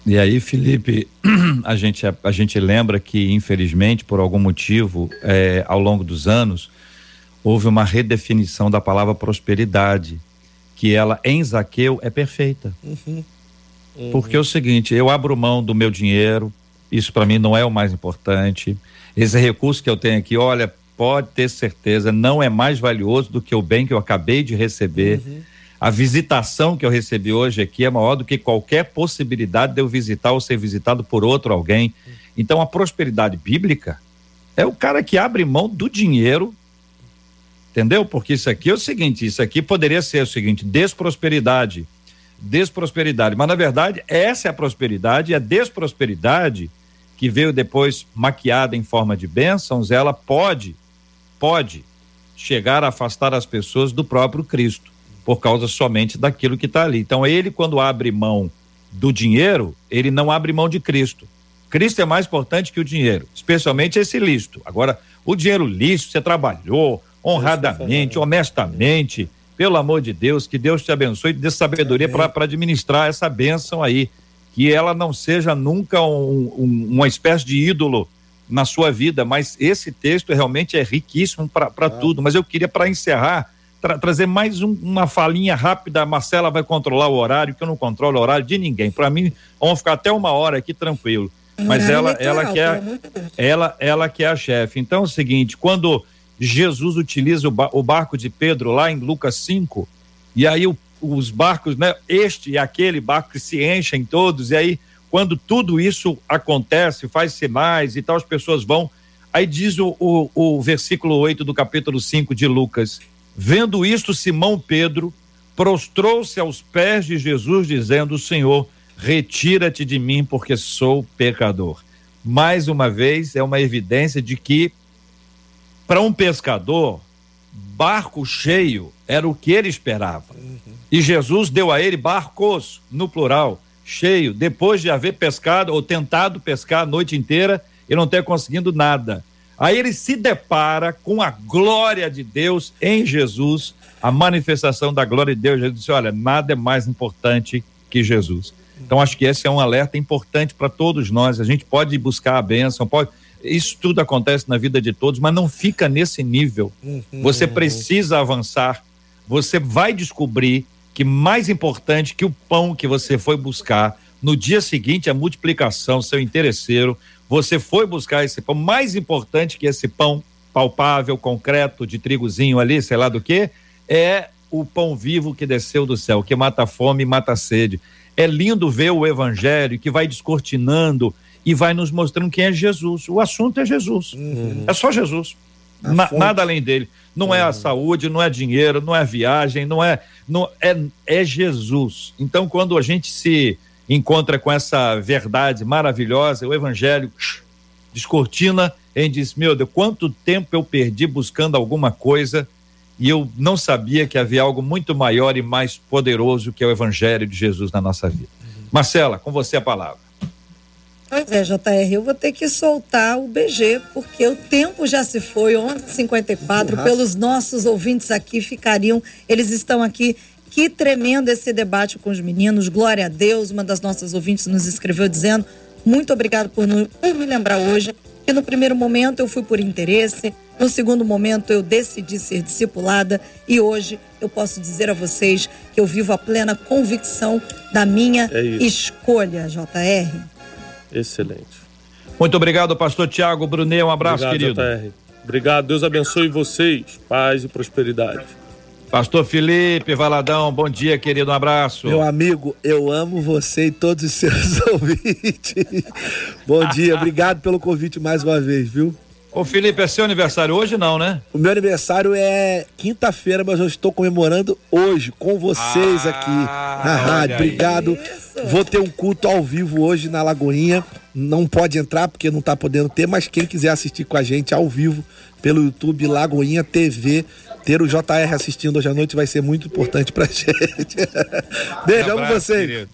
E aí, Felipe, a gente, a, a gente lembra que, infelizmente, por algum motivo, é, ao longo dos anos, houve uma redefinição da palavra prosperidade, que ela, em Zaqueu, é perfeita. Uhum. Uhum. Porque é o seguinte, eu abro mão do meu dinheiro, isso para mim não é o mais importante. Esse recurso que eu tenho aqui, olha, pode ter certeza, não é mais valioso do que o bem que eu acabei de receber. Uhum a visitação que eu recebi hoje aqui é maior do que qualquer possibilidade de eu visitar ou ser visitado por outro alguém. Então, a prosperidade bíblica é o cara que abre mão do dinheiro, entendeu? Porque isso aqui é o seguinte: isso aqui poderia ser o seguinte, desprosperidade. Desprosperidade. Mas, na verdade, essa é a prosperidade, e a desprosperidade que veio depois maquiada em forma de bênçãos, ela pode, pode chegar a afastar as pessoas do próprio Cristo por causa somente daquilo que está ali. Então, ele, quando abre mão do dinheiro, ele não abre mão de Cristo. Cristo é mais importante que o dinheiro, especialmente esse lícito. Agora, o dinheiro lícito, você trabalhou honradamente, honestamente, pelo amor de Deus, que Deus te abençoe e dê sabedoria para administrar essa bênção aí. Que ela não seja nunca um, um, uma espécie de ídolo na sua vida, mas esse texto realmente é riquíssimo para ah. tudo. Mas eu queria, para encerrar, tra trazer mais um, uma falinha rápida. A Marcela vai controlar o horário, que eu não controlo o horário de ninguém. Para mim, vamos ficar até uma hora aqui tranquilo. Mas ela, ela, que é, ela, ela que é a chefe. Então é o seguinte: quando Jesus utiliza o, ba o barco de Pedro lá em Lucas 5, e aí o, os barcos, né, este e aquele barco que se enchem todos, e aí quando tudo isso acontece, faz sinais e tal, as pessoas vão. Aí diz o, o, o versículo 8 do capítulo 5 de Lucas: Vendo isto, Simão Pedro prostrou-se aos pés de Jesus, dizendo: Senhor, retira-te de mim, porque sou pecador. Mais uma vez, é uma evidência de que, para um pescador, barco cheio era o que ele esperava. Uhum. E Jesus deu a ele barcos, no plural, cheio, depois de haver pescado ou tentado pescar a noite inteira e não ter conseguido nada. Aí ele se depara com a glória de Deus em Jesus, a manifestação da glória de Deus. Jesus disse: Olha, nada é mais importante que Jesus. Então, acho que esse é um alerta importante para todos nós. A gente pode buscar a bênção, pode. Isso tudo acontece na vida de todos, mas não fica nesse nível. Você precisa avançar. Você vai descobrir que mais importante que o pão que você foi buscar, no dia seguinte, a multiplicação, seu interesseiro, você foi buscar esse pão, mais importante que esse pão palpável, concreto, de trigozinho ali, sei lá do que, é o pão vivo que desceu do céu, que mata a fome e mata a sede. É lindo ver o evangelho que vai descortinando e vai nos mostrando quem é Jesus. O assunto é Jesus. Uhum. É só Jesus. Na, nada além dele. Não uhum. é a uhum. saúde, não é dinheiro, não é viagem, não é. Não, é, é Jesus. Então, quando a gente se encontra com essa verdade maravilhosa, o evangelho descortina e diz: Meu Deus, quanto tempo eu perdi buscando alguma coisa e eu não sabia que havia algo muito maior e mais poderoso que é o evangelho de Jesus na nossa vida. Uhum. Marcela, com você a palavra. Pois é, JR, eu vou ter que soltar o BG, porque o tempo já se foi, 11h54, pelos nossos ouvintes aqui ficariam, eles estão aqui que tremendo esse debate com os meninos. Glória a Deus. Uma das nossas ouvintes nos escreveu dizendo: muito obrigado por, por me lembrar hoje que no primeiro momento eu fui por interesse, no segundo momento eu decidi ser discipulada e hoje eu posso dizer a vocês que eu vivo a plena convicção da minha é escolha, JR. Excelente. Muito obrigado, pastor Tiago Brunet. Um abraço, obrigado, querido. JR. Obrigado. Deus abençoe vocês. Paz e prosperidade. Pastor Felipe Valadão, bom dia, querido, um abraço. Meu amigo, eu amo você e todos os seus ouvintes. bom dia, obrigado pelo convite mais uma vez, viu? Ô Felipe, é seu aniversário hoje não, né? O meu aniversário é quinta-feira, mas eu estou comemorando hoje com vocês ah, aqui na rádio. Obrigado. Isso. Vou ter um culto ao vivo hoje na Lagoinha. Não pode entrar porque não está podendo ter, mas quem quiser assistir com a gente ao vivo pelo YouTube Lagoinha TV ter o JR assistindo hoje à noite vai ser muito importante pra gente. Beijo, um amo vocês. Querido.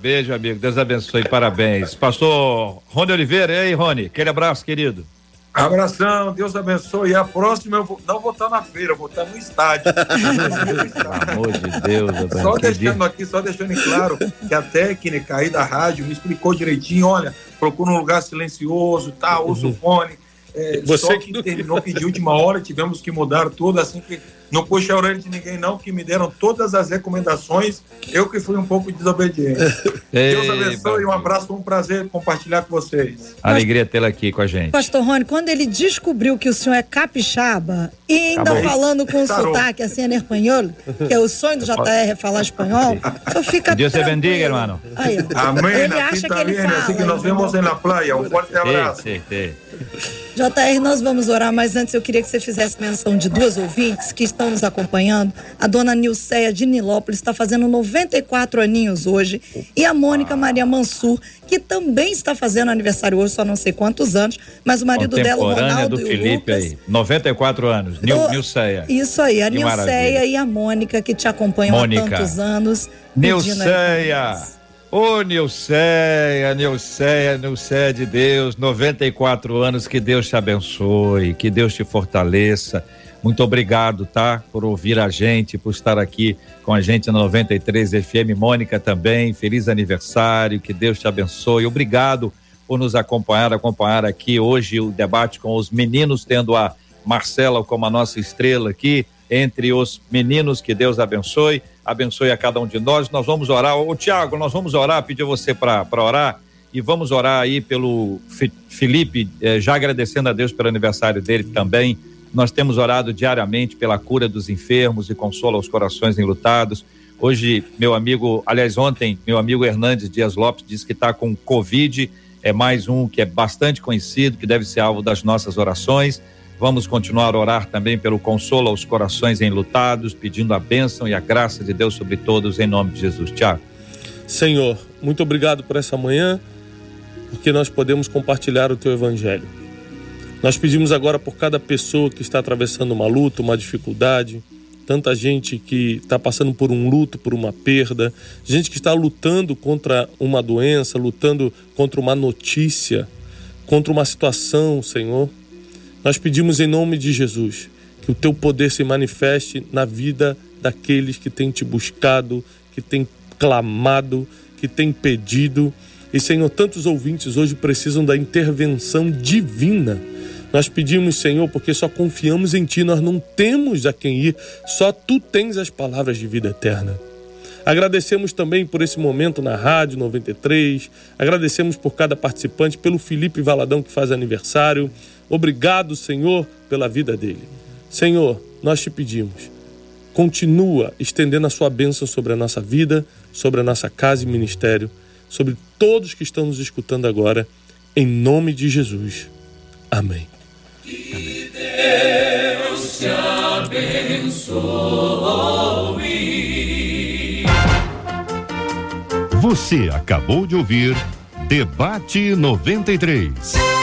Beijo, amigo. Deus abençoe. Parabéns. Pastor Rony Oliveira, e aí, Rony? Aquele abraço, querido. Abração, Deus abençoe. E a próxima eu vou, não vou estar na feira, vou estar no estádio. Pelo amor de Deus, Só deixando aqui, só deixando claro que a técnica aí da rádio me explicou direitinho: olha, procura um lugar silencioso, tá, usa o fone. É, Você só que terminou que de última hora tivemos que mudar tudo, assim que não puxei a orelha de ninguém, não, que me deram todas as recomendações. Eu que fui um pouco desobediente. Ei, Deus abençoe e um abraço, foi um prazer compartilhar com vocês. Alegria tê-la aqui com a gente. Pastor Rony, quando ele descobriu que o senhor é capixaba e ainda tá falando com Sarou. sotaque assim em espanhol, que é o sonho do JR é falar espanhol, eu fica Deus te bendiga, irmão. Amém. Ele acha que ele fala. Assim que nos vemos na praia. Um forte abraço. Sim, sim, sim. JR, nós vamos orar, mas antes eu queria que você fizesse menção de duas ouvintes que estão nos acompanhando. A dona Nilceia de Nilópolis está fazendo 94 aninhos hoje. E a Mônica Maria Mansur, que também está fazendo aniversário hoje, só não sei quantos anos, mas o marido dela, o Ronaldo do Felipe Lucas, aí, 94 anos, Nil, Nilceia. Isso aí, a Nilceia e a Mônica que te acompanham Mônica. há tantos anos. Nilceia! Ô, Nilceia, Nilceia, Nilceia de Deus, 94 anos, que Deus te abençoe, que Deus te fortaleça. Muito obrigado, tá? Por ouvir a gente, por estar aqui com a gente na 93 FM. Mônica também, feliz aniversário, que Deus te abençoe. Obrigado por nos acompanhar, acompanhar aqui hoje o debate com os meninos, tendo a Marcela como a nossa estrela aqui, entre os meninos, que Deus abençoe abençoe a cada um de nós. Nós vamos orar. Ô, Tiago, nós vamos orar, pedir você para orar e vamos orar aí pelo Felipe, eh, já agradecendo a Deus pelo aniversário dele também. Nós temos orado diariamente pela cura dos enfermos e consola os corações enlutados. Hoje, meu amigo, aliás, ontem, meu amigo Hernandes Dias Lopes disse que está com Covid. É mais um que é bastante conhecido, que deve ser alvo das nossas orações. Vamos continuar a orar também pelo consolo aos corações enlutados, pedindo a bênção e a graça de Deus sobre todos, em nome de Jesus. Tiago. Senhor, muito obrigado por essa manhã, porque nós podemos compartilhar o teu evangelho. Nós pedimos agora por cada pessoa que está atravessando uma luta, uma dificuldade, tanta gente que está passando por um luto, por uma perda, gente que está lutando contra uma doença, lutando contra uma notícia, contra uma situação, Senhor. Nós pedimos em nome de Jesus que o teu poder se manifeste na vida daqueles que têm te buscado, que têm clamado, que têm pedido. E, Senhor, tantos ouvintes hoje precisam da intervenção divina. Nós pedimos, Senhor, porque só confiamos em Ti, nós não temos a quem ir, só Tu tens as palavras de vida eterna. Agradecemos também por esse momento na Rádio 93, agradecemos por cada participante, pelo Felipe Valadão que faz aniversário, Obrigado, Senhor, pela vida dele. Senhor, nós te pedimos, continua estendendo a sua bênção sobre a nossa vida, sobre a nossa casa e ministério, sobre todos que estão nos escutando agora, em nome de Jesus. Amém. Que Deus te abençoe. Você acabou de ouvir Debate 93.